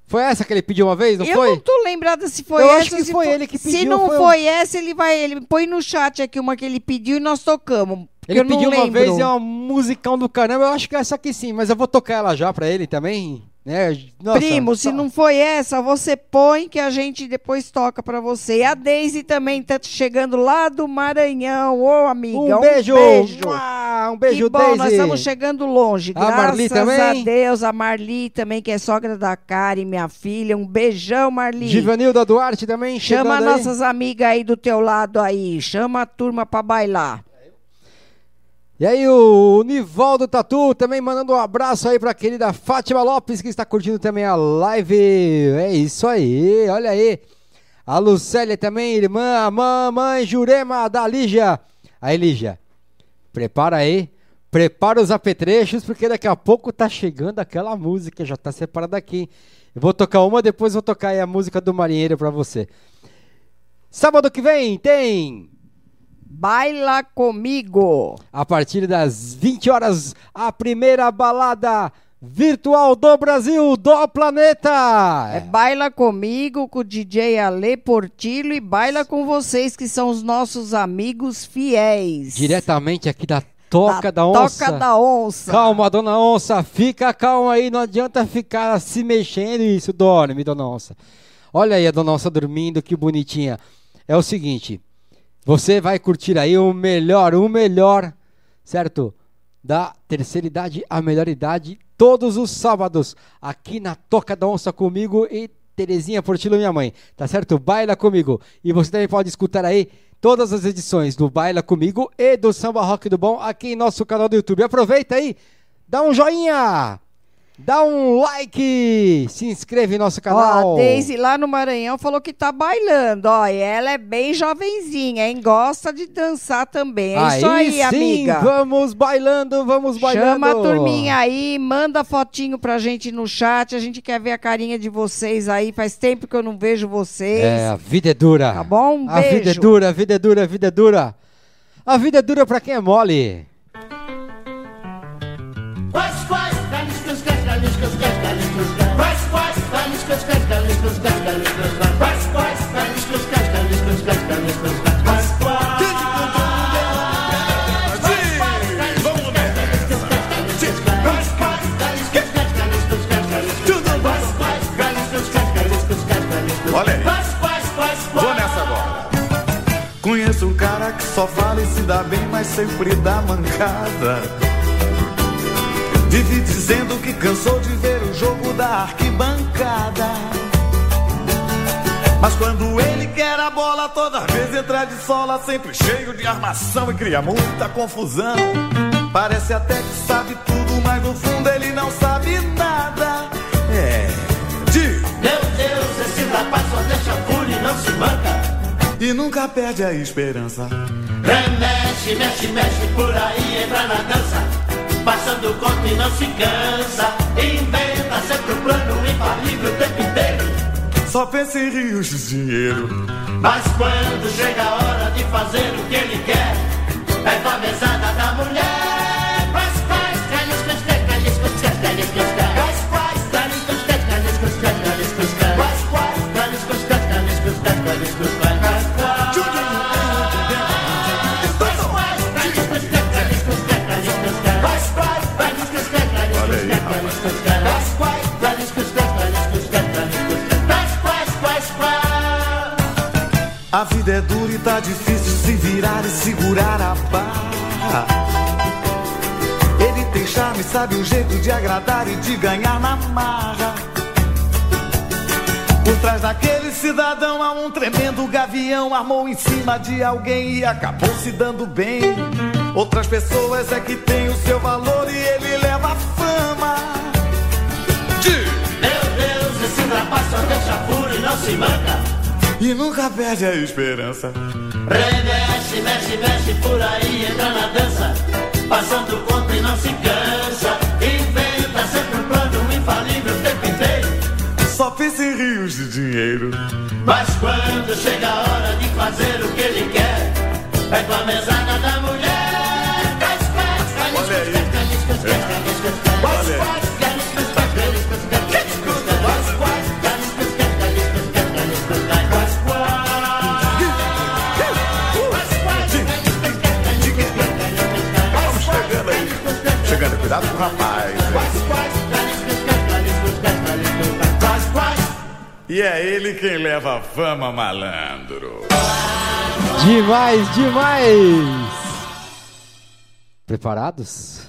Foi essa que ele pediu uma vez, não eu foi? não tô lembrada se foi Eu essa. acho que se foi ele que Se pediu, não foi foi, essa, ele vai. Ele põe no chat aqui uma que ele pediu e nós tocamos. Ele eu pediu uma lembro. vez e é uma musicão do caramba. Eu acho que é essa aqui sim, mas eu vou tocar ela já pra ele também. Né? Nossa, Primo, se não foi essa, você põe que a gente depois toca pra você. E a Daisy também tá chegando lá do Maranhão. Ô, amiga, Um beijo! Mua, Um beijo, que bom, Daisy! nós estamos chegando longe. A Graças Marli também? a Deus, a Marli também, que é sogra da Karen, minha filha. Um beijão, Marli. Givanilda Duarte também Chama chegando aí. nossas amigas aí do teu lado aí. Chama a turma pra bailar. E aí o Nivaldo Tatu também mandando um abraço aí pra querida Fátima Lopes que está curtindo também a live. É isso aí, olha aí. A Lucélia também, irmã, a mamãe Jurema da Lígia. Aí Lígia, prepara aí, prepara os apetrechos porque daqui a pouco tá chegando aquela música, já tá separada aqui. Eu vou tocar uma, depois vou tocar aí a música do marinheiro pra você. Sábado que vem tem Baila comigo. a partir das 20 horas, a primeira balada virtual do Brasil, do planeta. É Baila comigo com o DJ Ale Portillo e baila com vocês que são os nossos amigos fiéis. Diretamente aqui da Toca da, Onça. Toca da Onça. Calma, dona Onça, fica calma aí, não adianta ficar se mexendo isso, dorme, dona Onça. Olha aí a dona Onça dormindo, que bonitinha. É o seguinte, você vai curtir aí o melhor, o melhor, certo? Da terceira idade à melhor idade, todos os sábados, aqui na Toca da Onça comigo e Terezinha Portillo, minha mãe, tá certo? Baila comigo. E você também pode escutar aí todas as edições do Baila Comigo e do Samba Rock do Bom aqui em nosso canal do YouTube. Aproveita aí, dá um joinha, Dá um like, se inscreve em nosso Ó, canal. a Daisy lá no Maranhão falou que tá bailando, ó, e ela é bem jovenzinha, hein? Gosta de dançar também. É isso aí, sim, amiga. vamos bailando, vamos bailando. Chama a turminha aí, manda fotinho pra gente no chat. A gente quer ver a carinha de vocês aí. Faz tempo que eu não vejo vocês. É, a vida é dura. Tá bom? Um a vida é dura, a vida é dura, a vida é dura. A vida é dura pra quem é mole. Galinhas, galinhas, quais, quais, galinhas, galinhas, galinhas, quais, quais. Olha aí. Vou nessa agora. Conheço um cara que só fala e se dá bem, mas sempre dá mancada. Vive dizendo que cansou de ver o jogo da arquibancada. Mas quando ele quer a bola, toda vez entra de sola, sempre cheio de armação e cria muita confusão. Parece até que sabe tudo, mas no fundo ele não sabe nada. É. De... Meu Deus, esse rapaz só deixa furo e não se manca. E nunca perde a esperança. Remexe, mexe, mexe por aí, entra na dança. Passando o conto e não se cansa. Inventa sempre o plano infalível o tempo inteiro. Só pensa em rios de dinheiro. Mas quando chega a hora de fazer o que ele quer, é com a mesada da mulher. A vida é dura e tá difícil se virar e segurar a barra. Ele tem charme, sabe um jeito de agradar e de ganhar na marra. Por trás daquele cidadão há um tremendo gavião, armou em cima de alguém e acabou se dando bem. Outras pessoas é que tem o seu valor e ele leva a fama. Meu Deus, esse rapaz só deixa furo e não se manca. E nunca perde a esperança. Remexe, mexe, mexe por aí, entra na dança. Passando o conto e não se cansa. Inventa sempre um plano infalível o tempo inteiro. Só pensa em rios de dinheiro. Mas quando chega a hora de fazer o que ele quer, é com a mesada rapaz. E é ele quem leva a fama, malandro. Demais, demais! Preparados?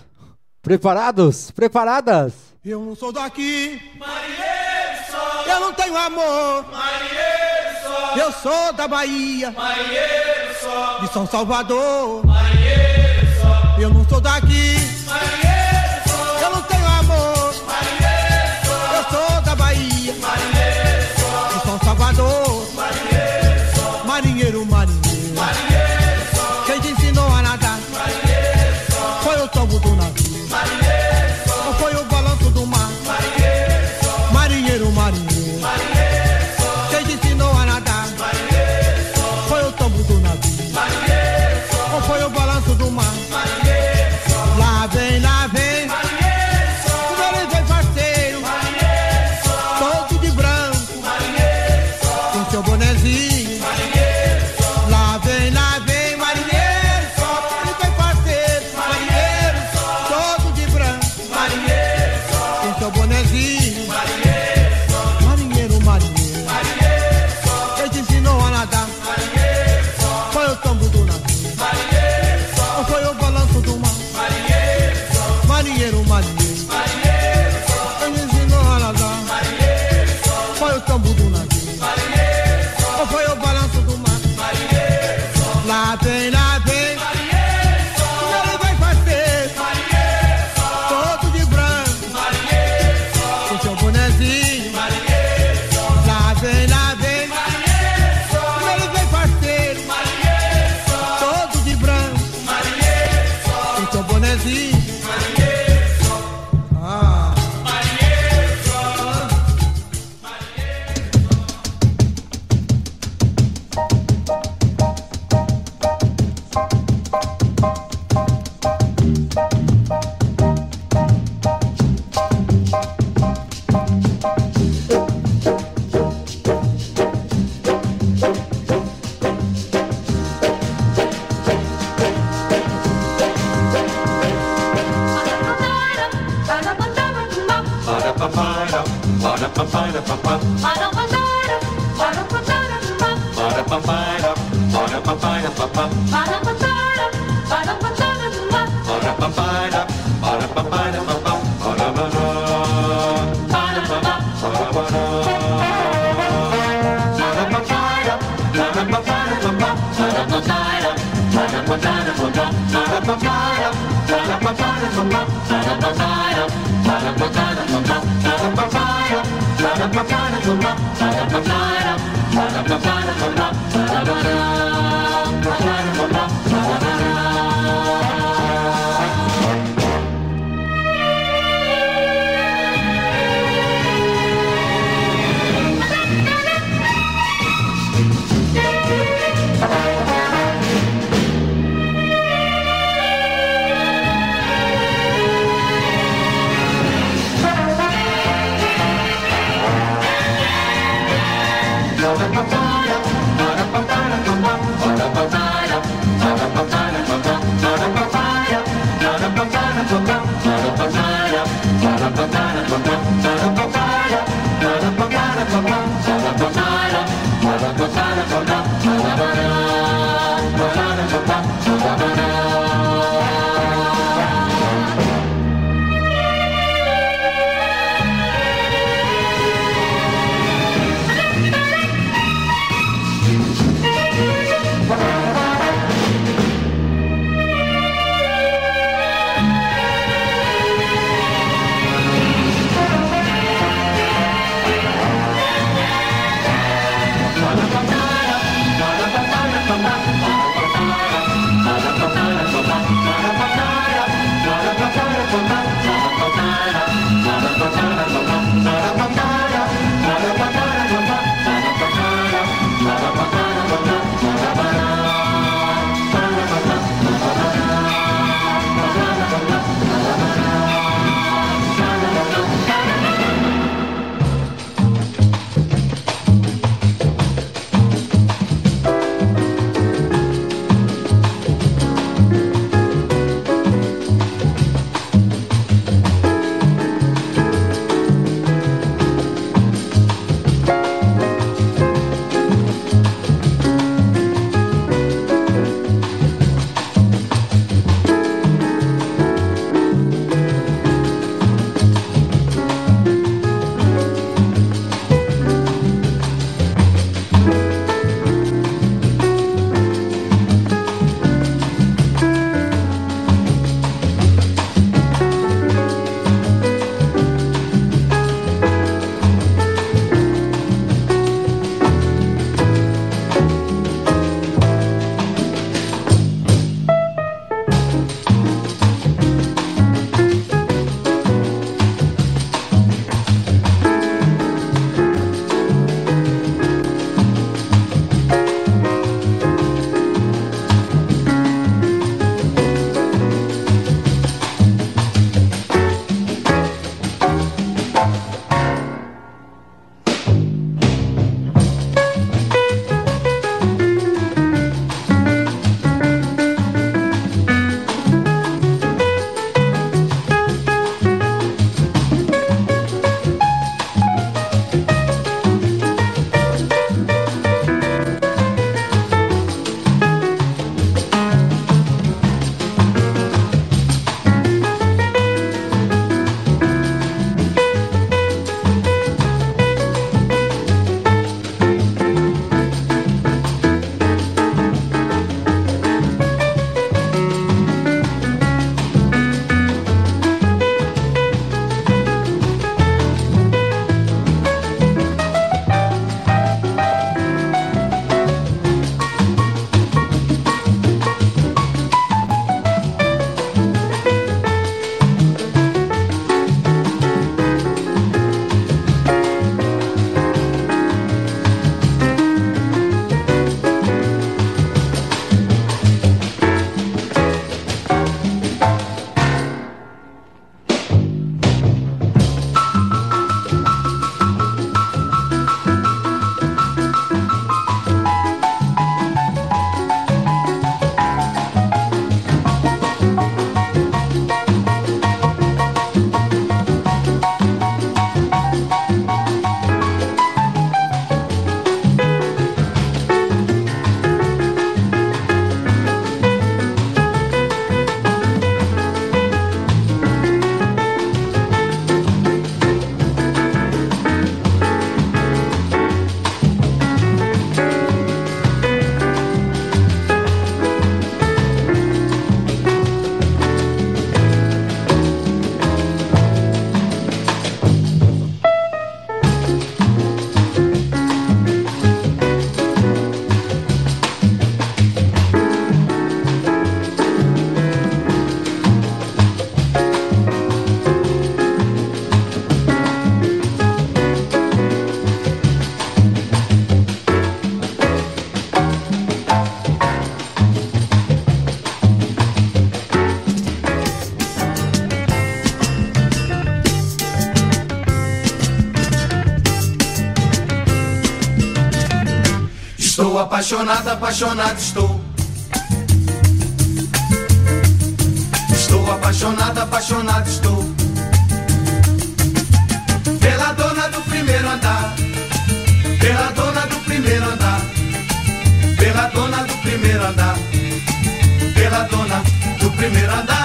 Preparados? Preparadas? Eu não sou daqui. Eu não tenho amor. Eu sou da Bahia. De São Salvador. Eu não sou daqui. Apaixonado, apaixonado estou. Estou apaixonado, apaixonado estou. Pela dona do primeiro andar. Pela dona do primeiro andar. Pela dona do primeiro andar. Pela dona do primeiro andar.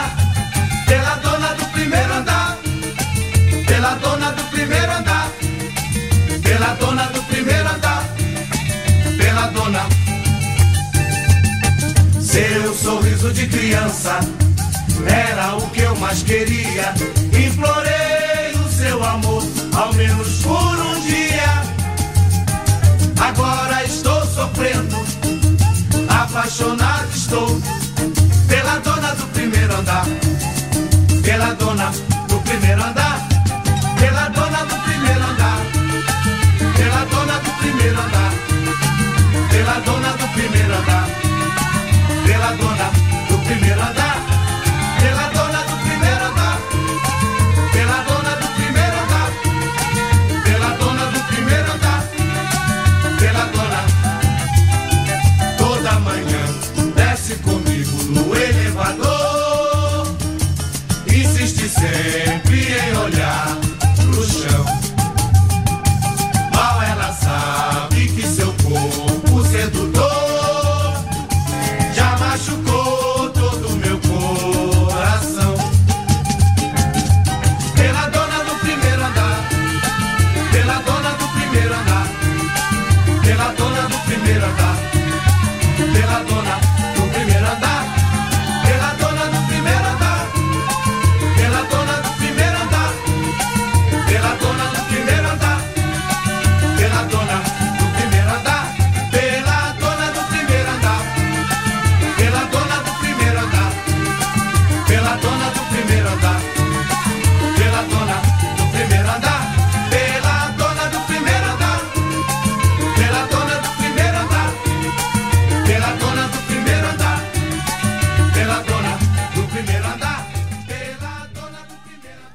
Criança era o que eu mais queria. Implorei o seu amor, ao menos por um dia. Agora estou sofrendo, apaixonado estou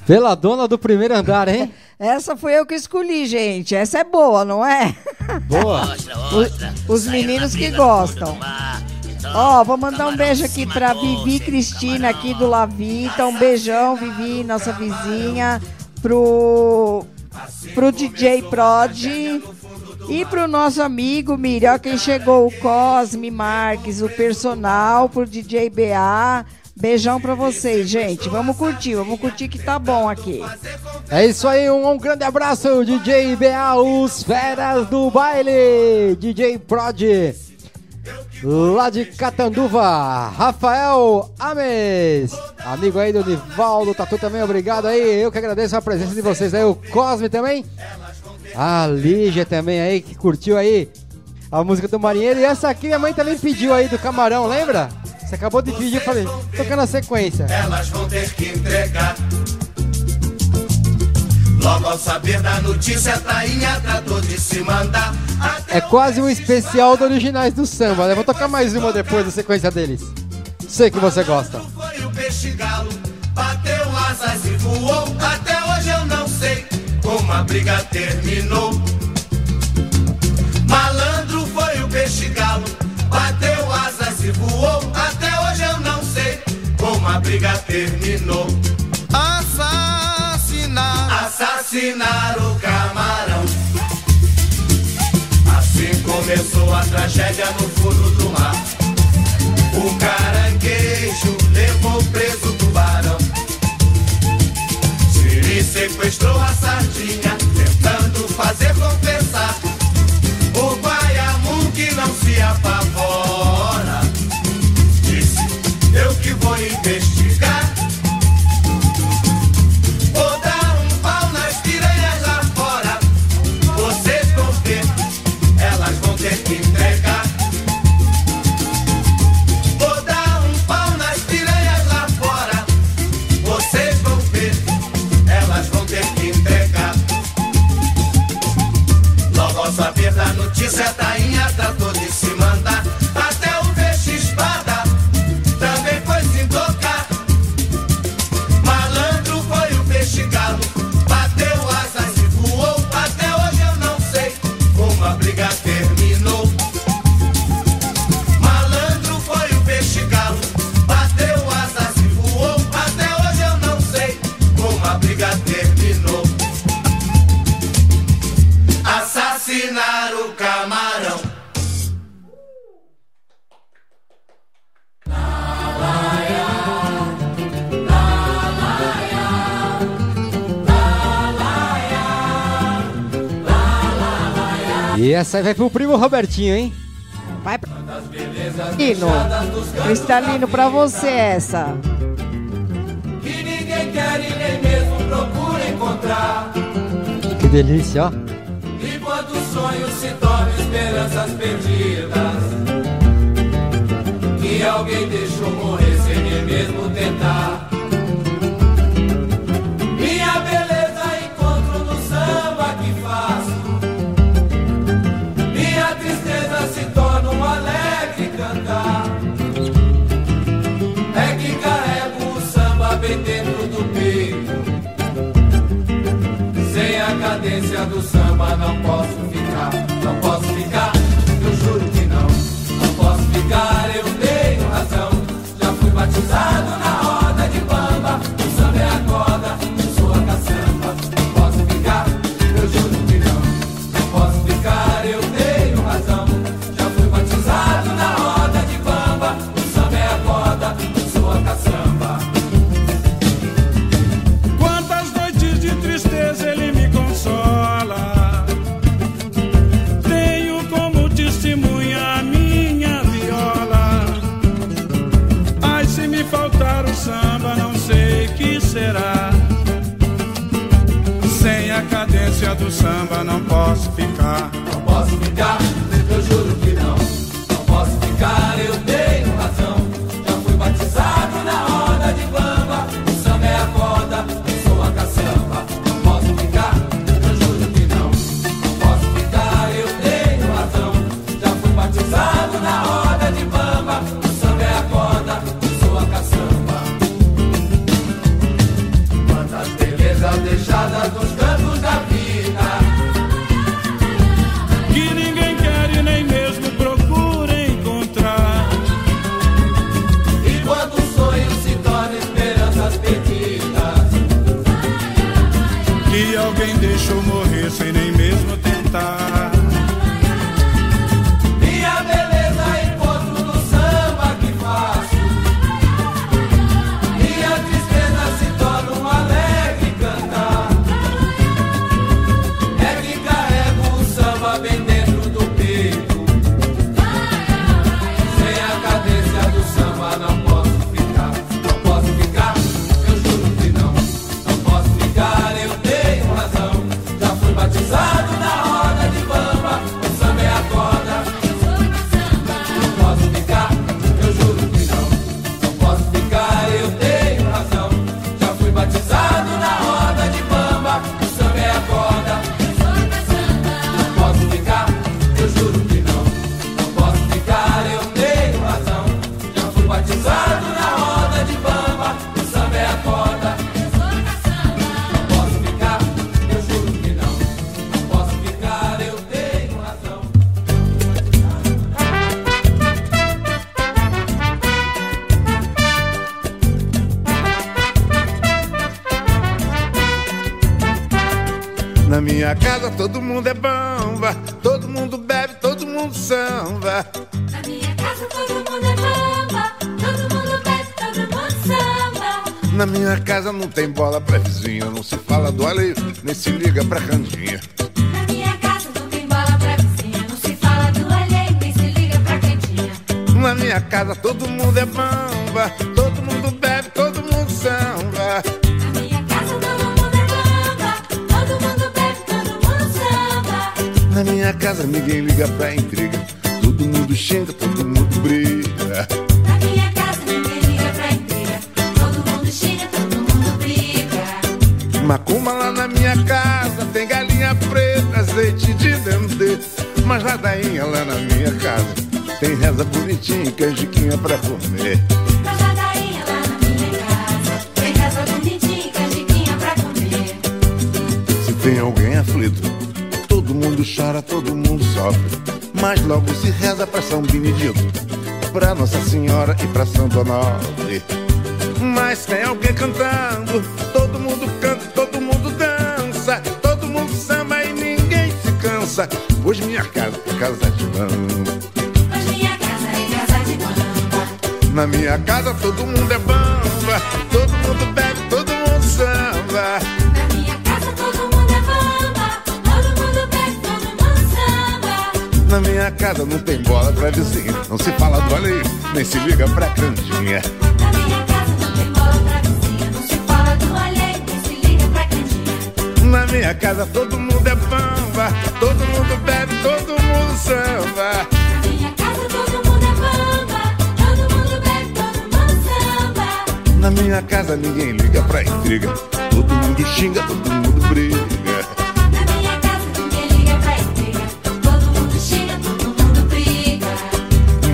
Pela dona do primeiro andar, hein? Essa foi eu que escolhi, gente. Essa é boa, não é? Boa. O- os meninos que gostam. Ó, vou mandar um beijo aqui pra Vivi Cristina aqui do Lavita. Um beijão, Vivi, nossa vizinha. Pro, pro DJ Prod. E pro nosso amigo Miriam, quem chegou, o Cosme Marques, o personal, pro DJ BA. Beijão pra vocês, gente. Vamos curtir, vamos curtir que tá bom aqui. É isso aí, um, um grande abraço, DJ BA, os feras do baile, DJ Prod, lá de Catanduva, Rafael Ames, amigo aí do Nivaldo Tatu também, obrigado aí, eu que agradeço a presença de vocês aí, o Cosme também, a Lígia também aí, que curtiu aí a música do Marinheiro, e essa aqui minha mãe também pediu aí, do Camarão, lembra? Você acabou de pedir, eu falei, tocando a sequência. Elas vão ter que entregar. Logo ao saber da notícia, Tainha tratou de se mandar. É quase um especial do Originais do Samba, né? Vou tocar mais uma depois da sequência deles. Sei que você gosta. Foi o peixe galo, bateu asas e voou. Até hoje eu não sei como a briga terminou. Como a briga terminou. Assassinar, assassinar o camarão. Assim começou a tragédia no fundo do mar. O caranguejo levou preso o tubarão. Siri sequestrou a sardinha, tentando fazer confessar. O Guaiamu que não se apavora. baby. essa vai pro primo Robertinho, hein? Vai pra... Cristalino. Cristalino, pra você essa. Que ninguém quer e nem mesmo procura encontrar. Que delícia, ó. E quando o sonho se torna esperanças perdidas. Que alguém deixou morrer sem nem mesmo tentar. cadência do samba não posso ficar, não posso ficar, eu juro que não, não posso ficar, eu tenho razão, já fui batizado na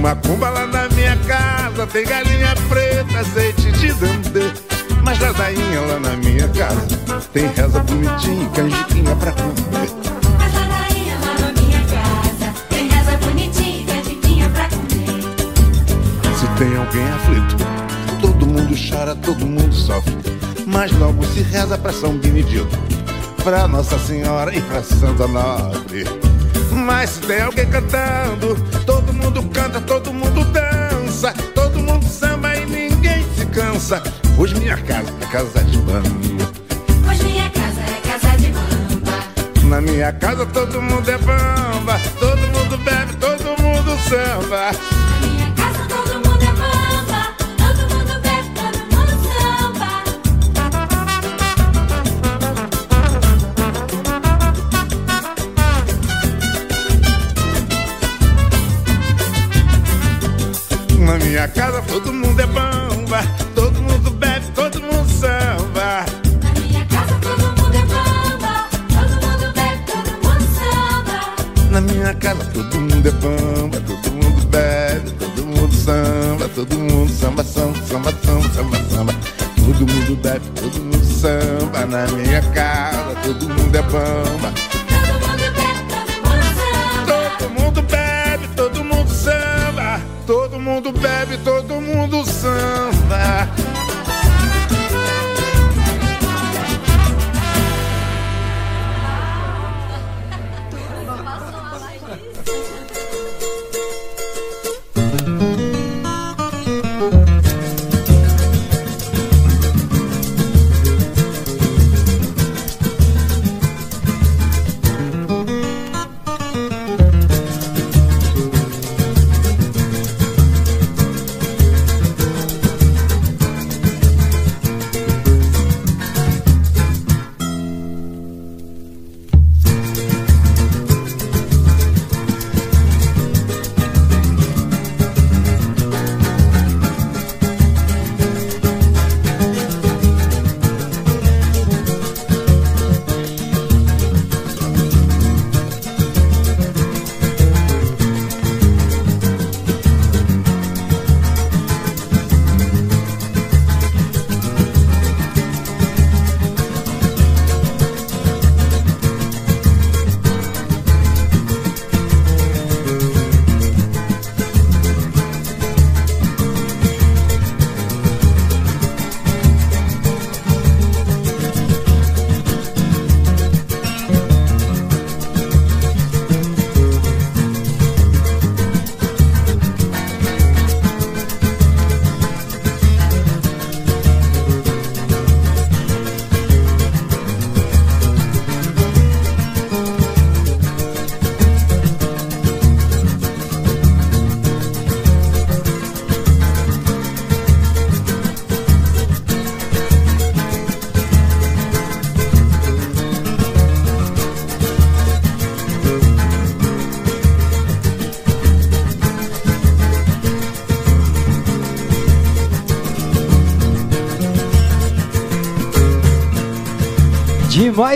Macumba lá na minha casa tem galinha preta, azeite de dendê. Mas ladainha lá na minha casa tem reza bonitinha, canjiquinha pra comer. Se tem alguém aflito, todo mundo chora, todo mundo sofre. Mas logo se reza pra São Benedito, pra Nossa Senhora e pra Santa Nobre. Mas se tem alguém cantando, todo mundo canta, todo mundo dança, todo mundo samba e ninguém se cansa. Hoje minha casa é casa de banda. Na minha casa todo mundo é bamba, todo mundo bebe, todo mundo samba. Todo mundo é bamba,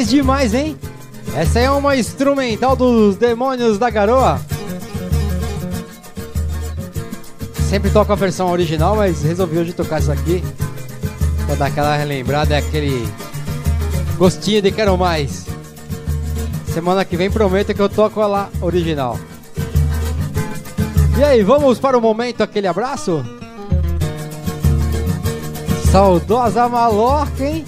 Demais, demais, hein? Essa é uma instrumental dos Demônios da Garoa. Sempre toco a versão original, mas resolvi hoje tocar isso aqui. Pra dar aquela relembrada, é aquele gostinho de quero mais. Semana que vem prometo que eu toco ela original. E aí, vamos para o momento aquele abraço? Saudosa maloca, hein?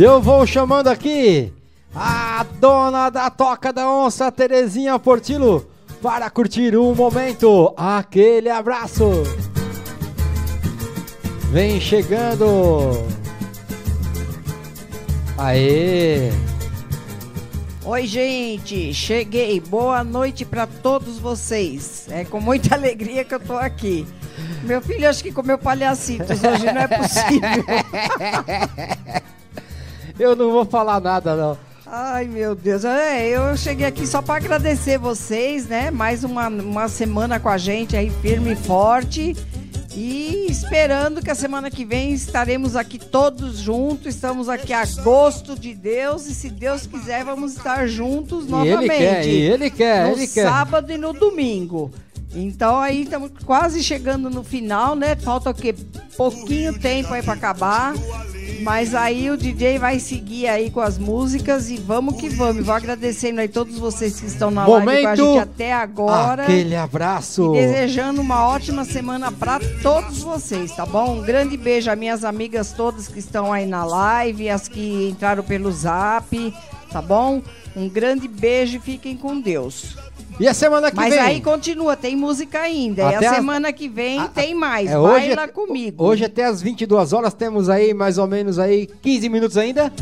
Eu vou chamando aqui a dona da Toca da Onça, Terezinha Portilo, para curtir um momento. Aquele abraço. Vem chegando. Aê. Oi, gente, cheguei. Boa noite para todos vocês. É com muita alegria que eu tô aqui. Meu filho acho que comeu palhacitos hoje, não é possível. Eu não vou falar nada, não. Ai, meu Deus. É, eu cheguei aqui só para agradecer vocês, né? Mais uma, uma semana com a gente aí, firme e forte. E esperando que a semana que vem estaremos aqui todos juntos. Estamos aqui a gosto de Deus. E se Deus quiser, vamos estar juntos E novamente. ele quer, e ele quer, no ele quer. sábado e no domingo. Então aí estamos quase chegando no final, né? Falta o quê? Pouquinho tempo aí para acabar. Mas aí o DJ vai seguir aí com as músicas e vamos que vamos. Vou agradecendo aí todos vocês que estão na live com a Momento. gente até agora. Aquele abraço. E desejando uma ótima semana para todos vocês, tá bom? Um grande beijo a minhas amigas todas que estão aí na live, as que entraram pelo zap, tá bom? Um grande beijo e fiquem com Deus. E a semana que Mas vem? aí continua, tem música ainda. e Até a a- semana que vem tem mais. É, hoje, Baila comigo. hoje até as 22 horas temos aí mais ou menos aí 15 minutos ainda.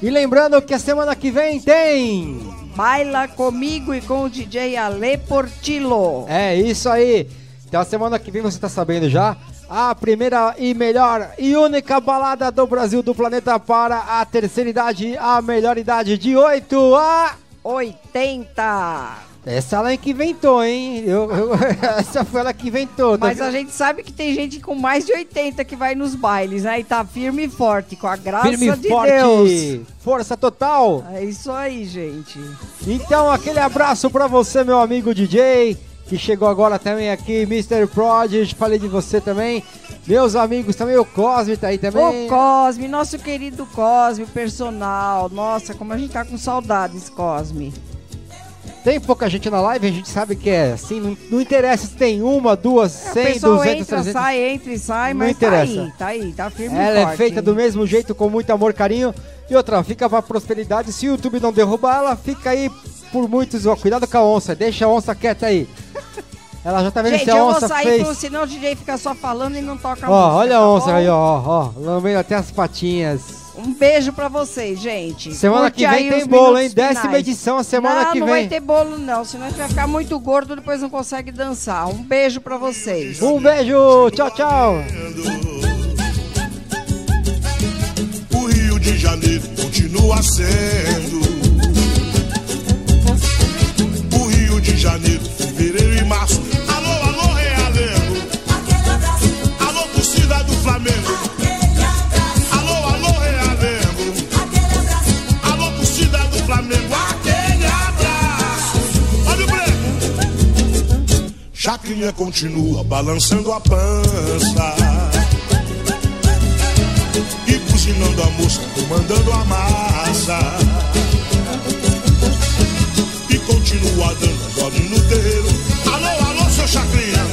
E lembrando que a semana que vem tem... Baila comigo e com o DJ Ale Portillo. É isso aí. Então a semana que vem você tá sabendo já. A primeira e melhor e única balada do Brasil do planeta para a terceira idade, a melhor idade de 8 a 80. Essa ela é que inventou, hein? Eu- eu- essa foi ela que inventou. Mas Tá- a gente sabe que tem gente com mais de 80 que vai nos bailes, né? E tá firme e forte, com a graça Firme e de forte, Deus. força total. É isso aí, gente. Então, aquele abraço pra você, meu amigo DJ, que chegou agora também aqui, Mr. Prodigy, falei de você também. Meus amigos também, o Cosme tá aí também. O Cosme, nosso querido Cosme, personal. Nossa, como a gente tá com saudades, Cosme. Tem pouca gente na live, a gente sabe que é assim, não, não interessa se tem uma, duas, É, 100, pessoal 200, entra, 300. sai, entra e sai, Não mas interessa. tá aí, tá aí, tá firme Ela é forte. feita do mesmo jeito, com muito amor, carinho. E outra, fica pra prosperidade. Se o YouTube não derrubar ela, fica aí por muitos. Ó, cuidado com a onça, deixa a onça quieta aí. Ela já tá vendo Gente, se a eu vou onça sair, fez. pro, senão o DJ fica só falando e não toca Ó, música, olha tá a onça bom? aí, ó, ó, lambendo até as patinhas. Um beijo pra vocês, gente. Semana Curte que vem tem bolo, hein? Décima edição a semana não, que não vem. vai ter bolo, não. Senão a gente vai ficar muito gordo, depois não consegue dançar. Um beijo pra vocês. Um beijo, tchau, tchau. O Rio de Janeiro continua sendo o Rio de Janeiro, fevereiro e março. Alô, alô, realengo. Alô, torcida do Flamengo. Chacrinha continua balançando a pança e buzinando a moça, comandando a massa. E continua dando gole no terreiro. Alô, alô, seu chacrinha.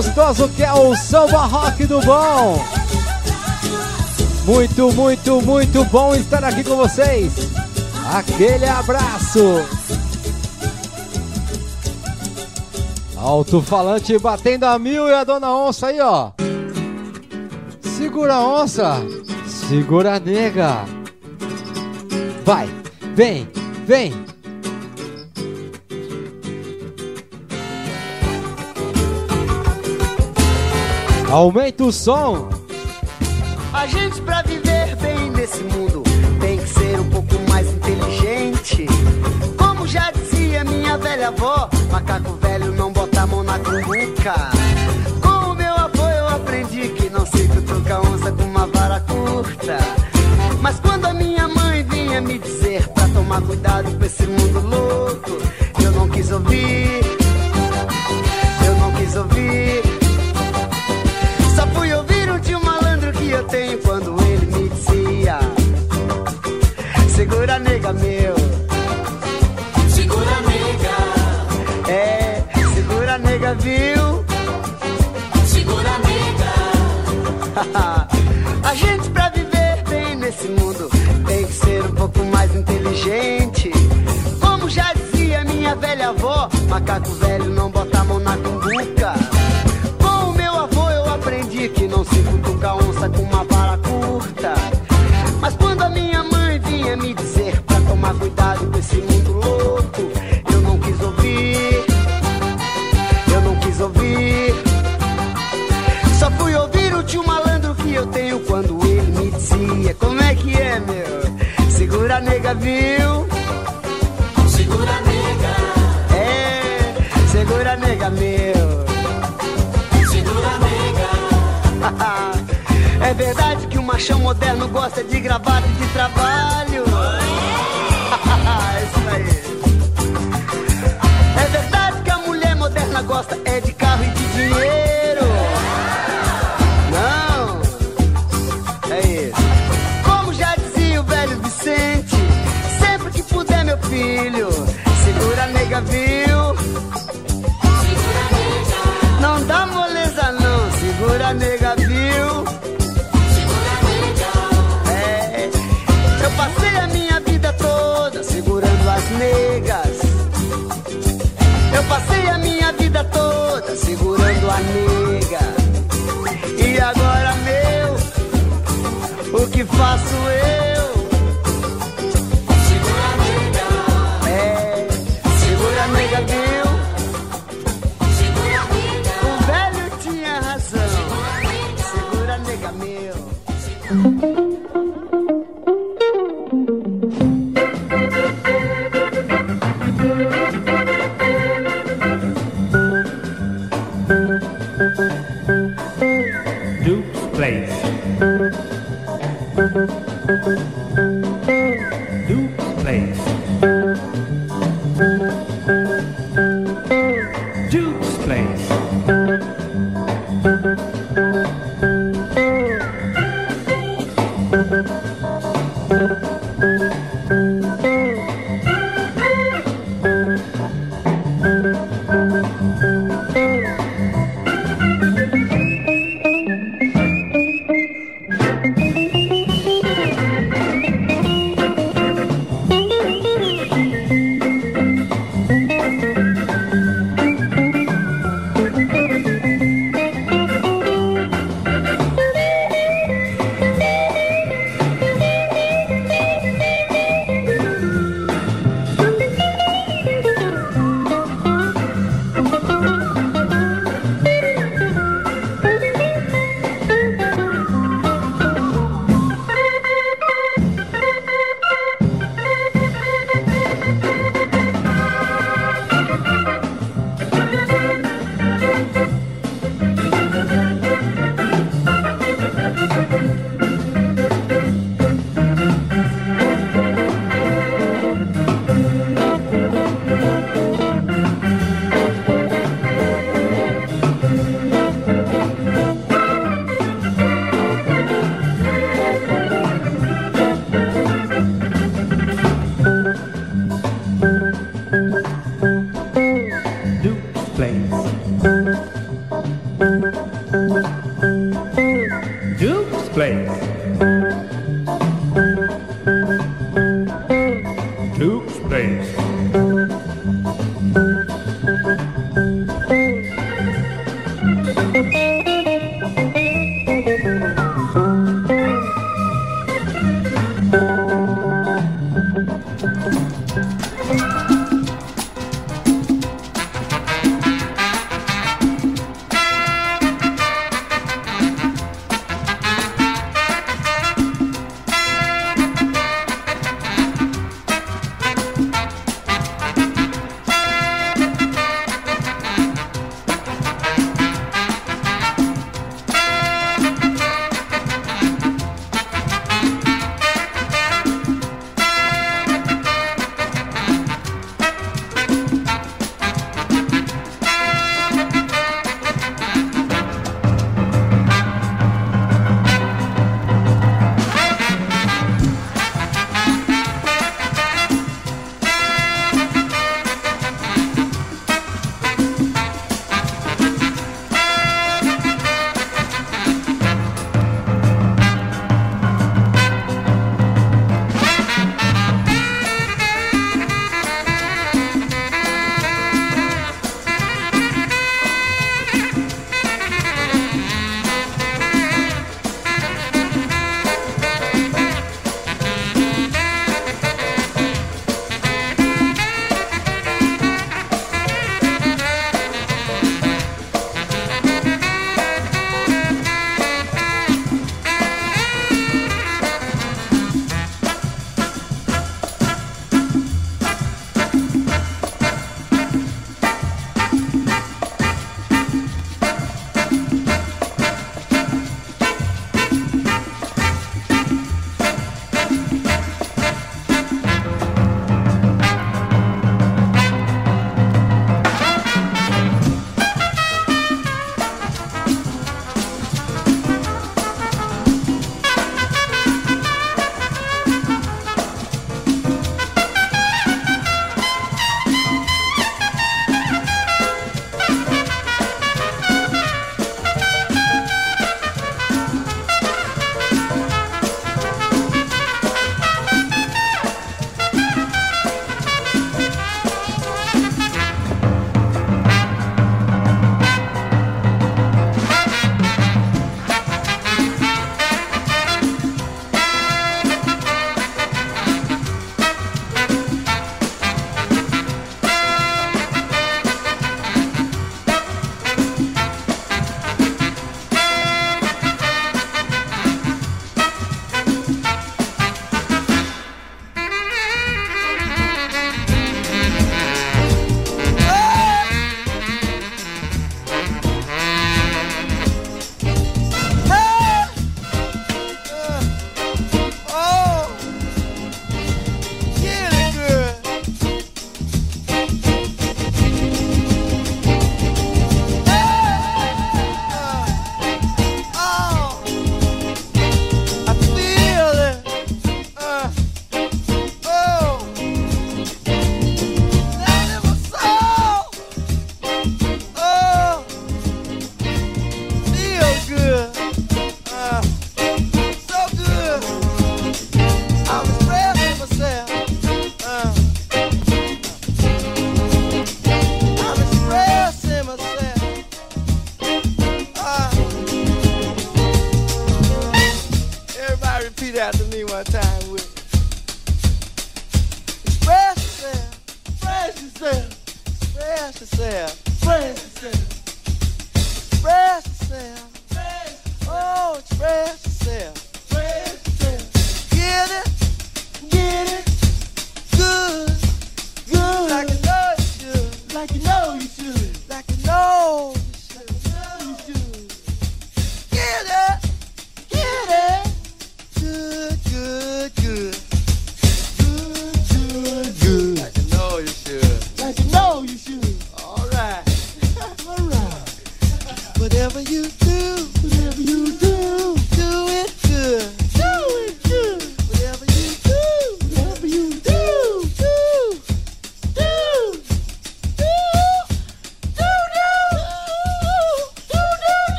Gostoso que é o samba rock do bom. Muito, muito, muito bom estar aqui com vocês. Aquele abraço. Alto-falante batendo a mil e a dona onça aí, ó. Segura a onça, segura a nega. Vai, vem, vem. Aumenta o som. A gente pra viver bem nesse mundo tem que ser um pouco mais inteligente. Como já dizia minha velha avó, macaco velho não bota a mão na cumbuca. Com o meu avô eu aprendi que não sei tu trocar onça com uma vara curta. Mas quando a minha mãe vinha me dizer pra tomar cuidado com esse mundo gosta de gravata e de trabalho.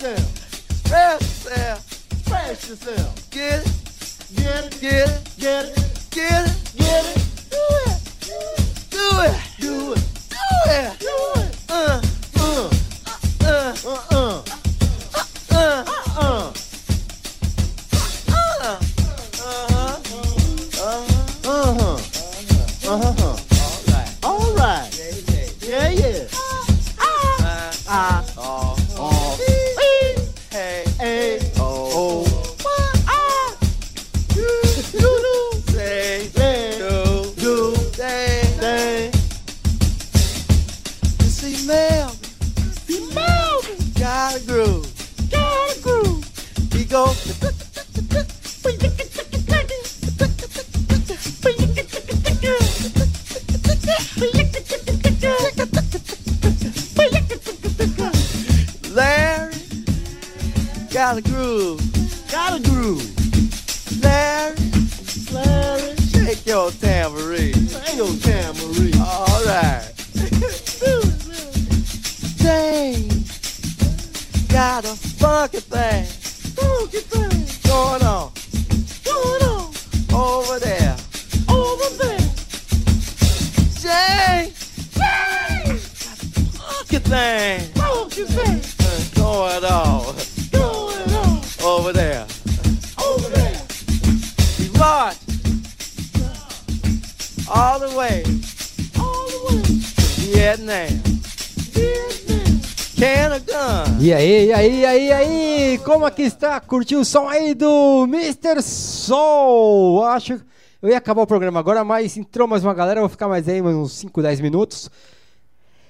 Yourself. Express yourself. Express yourself. Get it. Get it. Get it. Get it. Get it. Get it. Está? Curtiu o som aí do Mr. Soul? Acho eu ia acabar o programa agora, mas entrou mais uma galera, eu vou ficar mais aí uns 5, 10 minutos.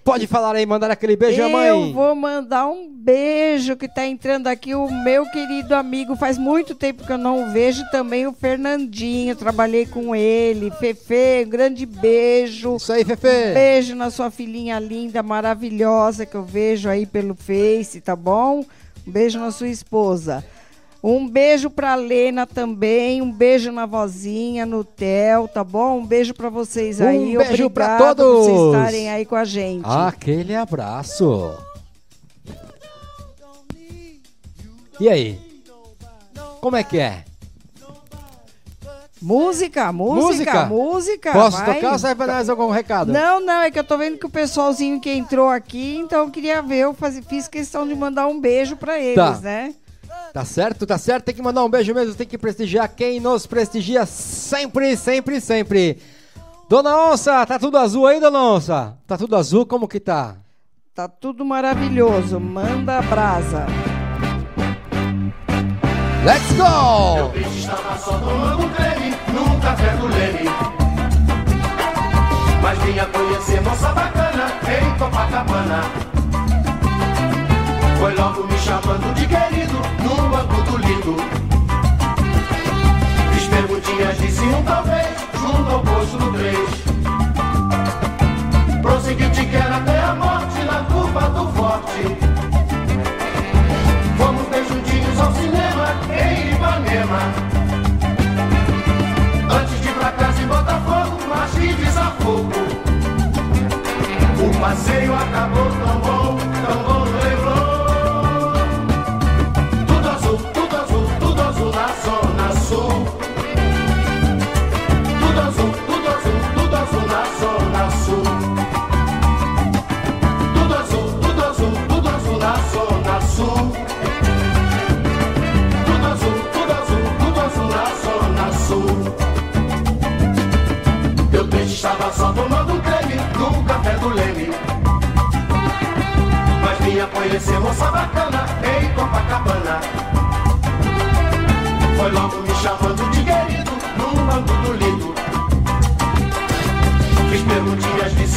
Pode falar aí, mandar aquele beijo, Eu mãe. vou mandar um beijo que tá entrando aqui o meu querido amigo. Faz muito tempo que eu não o vejo também o Fernandinho. Trabalhei com ele. Fefe, um grande beijo. Isso aí, Fefe. Um beijo na sua filhinha linda, maravilhosa que eu vejo aí pelo Face, tá bom? Um beijo na sua esposa. Um beijo pra Lena também, um beijo na vozinha, no Theo, tá bom? Um beijo pra vocês aí. Um beijo pra Obrigado por vocês todos. estarem aí com a gente. Aquele abraço. E aí? Como é que é? Música, música, música. Posso vai. tocar ou sai pra nós algum recado? Não, não, é que eu tô vendo que o pessoalzinho que entrou aqui, então eu queria ver, eu faz- fiz questão de mandar um beijo pra eles, Tá. né? Tá certo, tá certo. Tem que mandar um beijo mesmo, tem que prestigiar quem nos prestigia sempre, sempre, sempre. Dona Onça, tá tudo azul aí, Dona Onça? Tá tudo azul, como que tá? Tá tudo maravilhoso. Manda brasa. Let's go! Meu bicho estava só tomando creme num café do Leme. Mas vinha conhecer moça bacana em Copacabana. Foi logo me ouvido. Fiz perguntinhas de um talvez, junto ao posto do três. Prossegui te quero até a morte na curva do forte. Vamos bem juntinhos ao cinema em Ipanema. Antes de ir pra casa em Botafogo, mas de desafogo. O passeio acabou tão bom.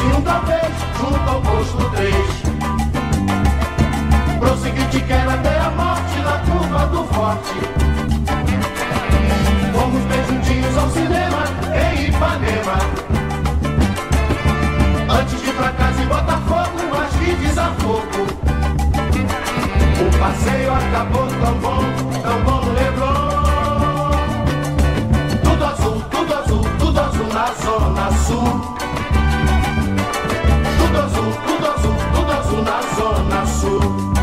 Segunda vez, junto ao posto 3. Prossegui te quero até a morte na curva do forte. Fomos bem juntinhos ao cinema em Ipanema. Antes de ir pra casa em Botafogo, mas que desafogo. O passeio acabou tão bom, tão bom lembrou. Tudo azul, tudo azul, tudo azul na zona sul. Zona Sul.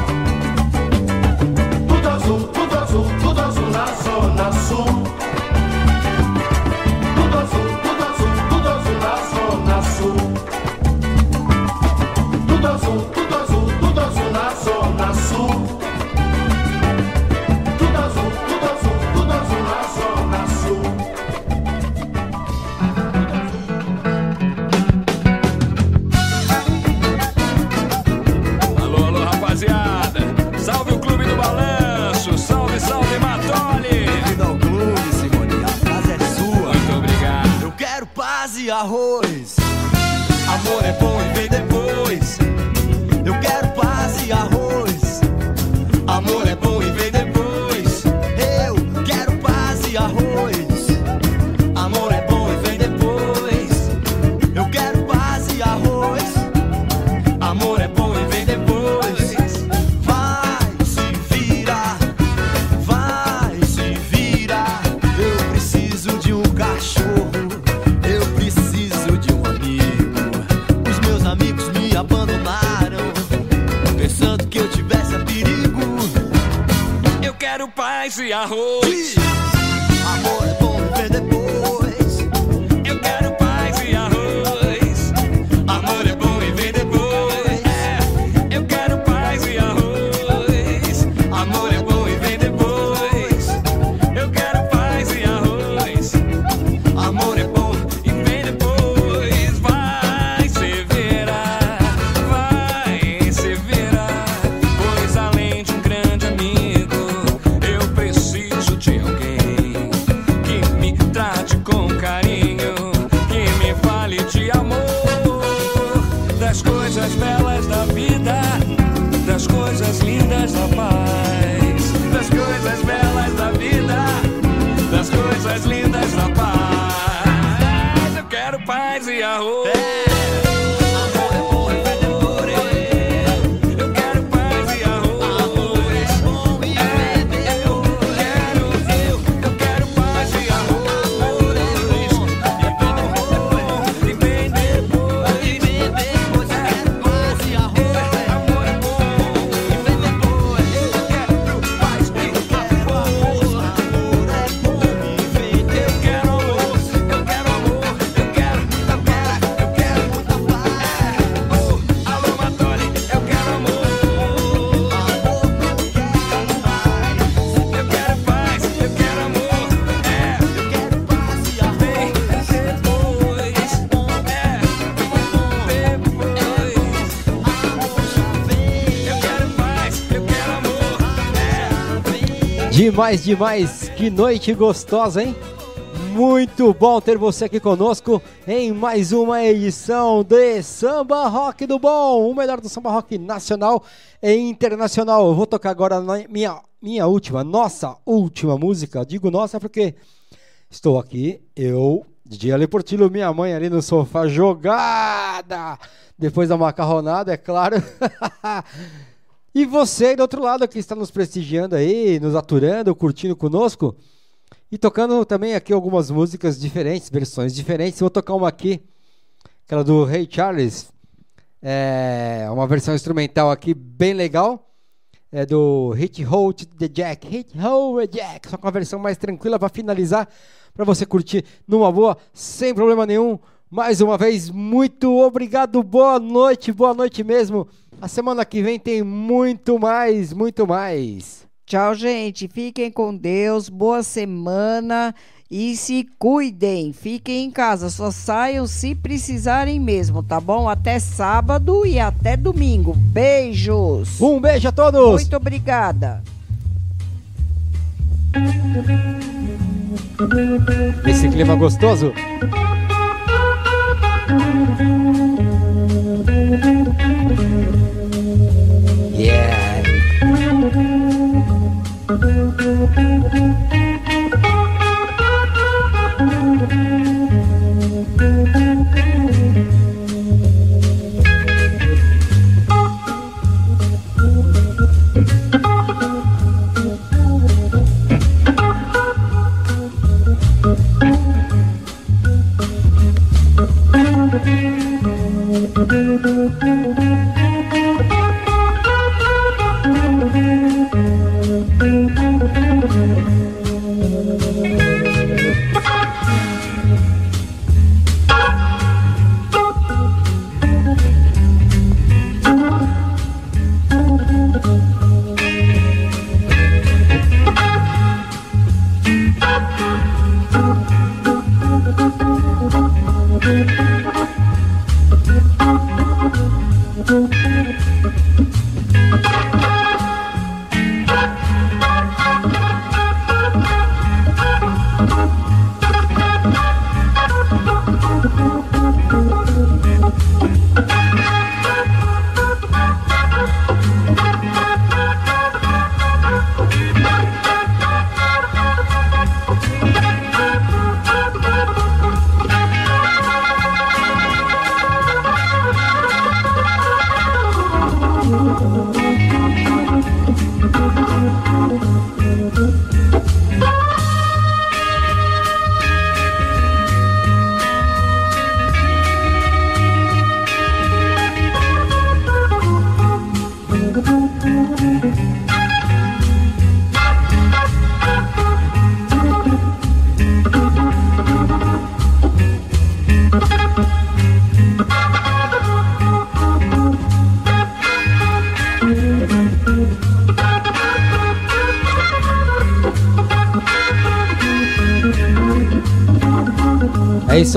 Demais, demais. Que noite gostosa, hein? Muito bom ter você aqui conosco em mais uma edição de Samba Rock do Bom, o melhor do samba rock nacional e internacional. Eu vou tocar agora minha, minha última, nossa última música. Digo nossa porque estou aqui, eu, DJ Ale Portillo, minha mãe ali no sofá jogada, depois da macarronada, é claro. E você do outro lado que está nos prestigiando aí, nos aturando, curtindo conosco e tocando também aqui algumas músicas diferentes, versões diferentes. Vou tocar uma aqui, aquela do Ray Charles, é uma versão instrumental aqui bem legal. É do Hit Hold the Jack, Hit Hold the Jack, só com a versão mais tranquila para finalizar, para você curtir numa boa, sem problema nenhum. Mais uma vez, muito obrigado, boa noite, boa noite mesmo. A semana que vem tem muito mais, muito mais. Tchau, gente. Fiquem com Deus. Boa semana. E se cuidem. Fiquem em casa. Só saiam se precisarem mesmo, tá bom? Até sábado e até domingo. Beijos. Um beijo a todos. Muito obrigada. Esse clima gostoso. Yeah.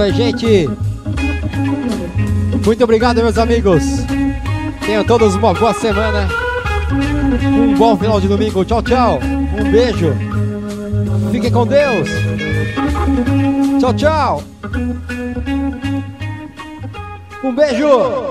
Gente. Muito obrigado, meus amigos. Tenham todos uma boa semana. Um bom final de domingo. Tchau, tchau. Um beijo. Fiquem com Deus. Tchau, tchau. Um beijo.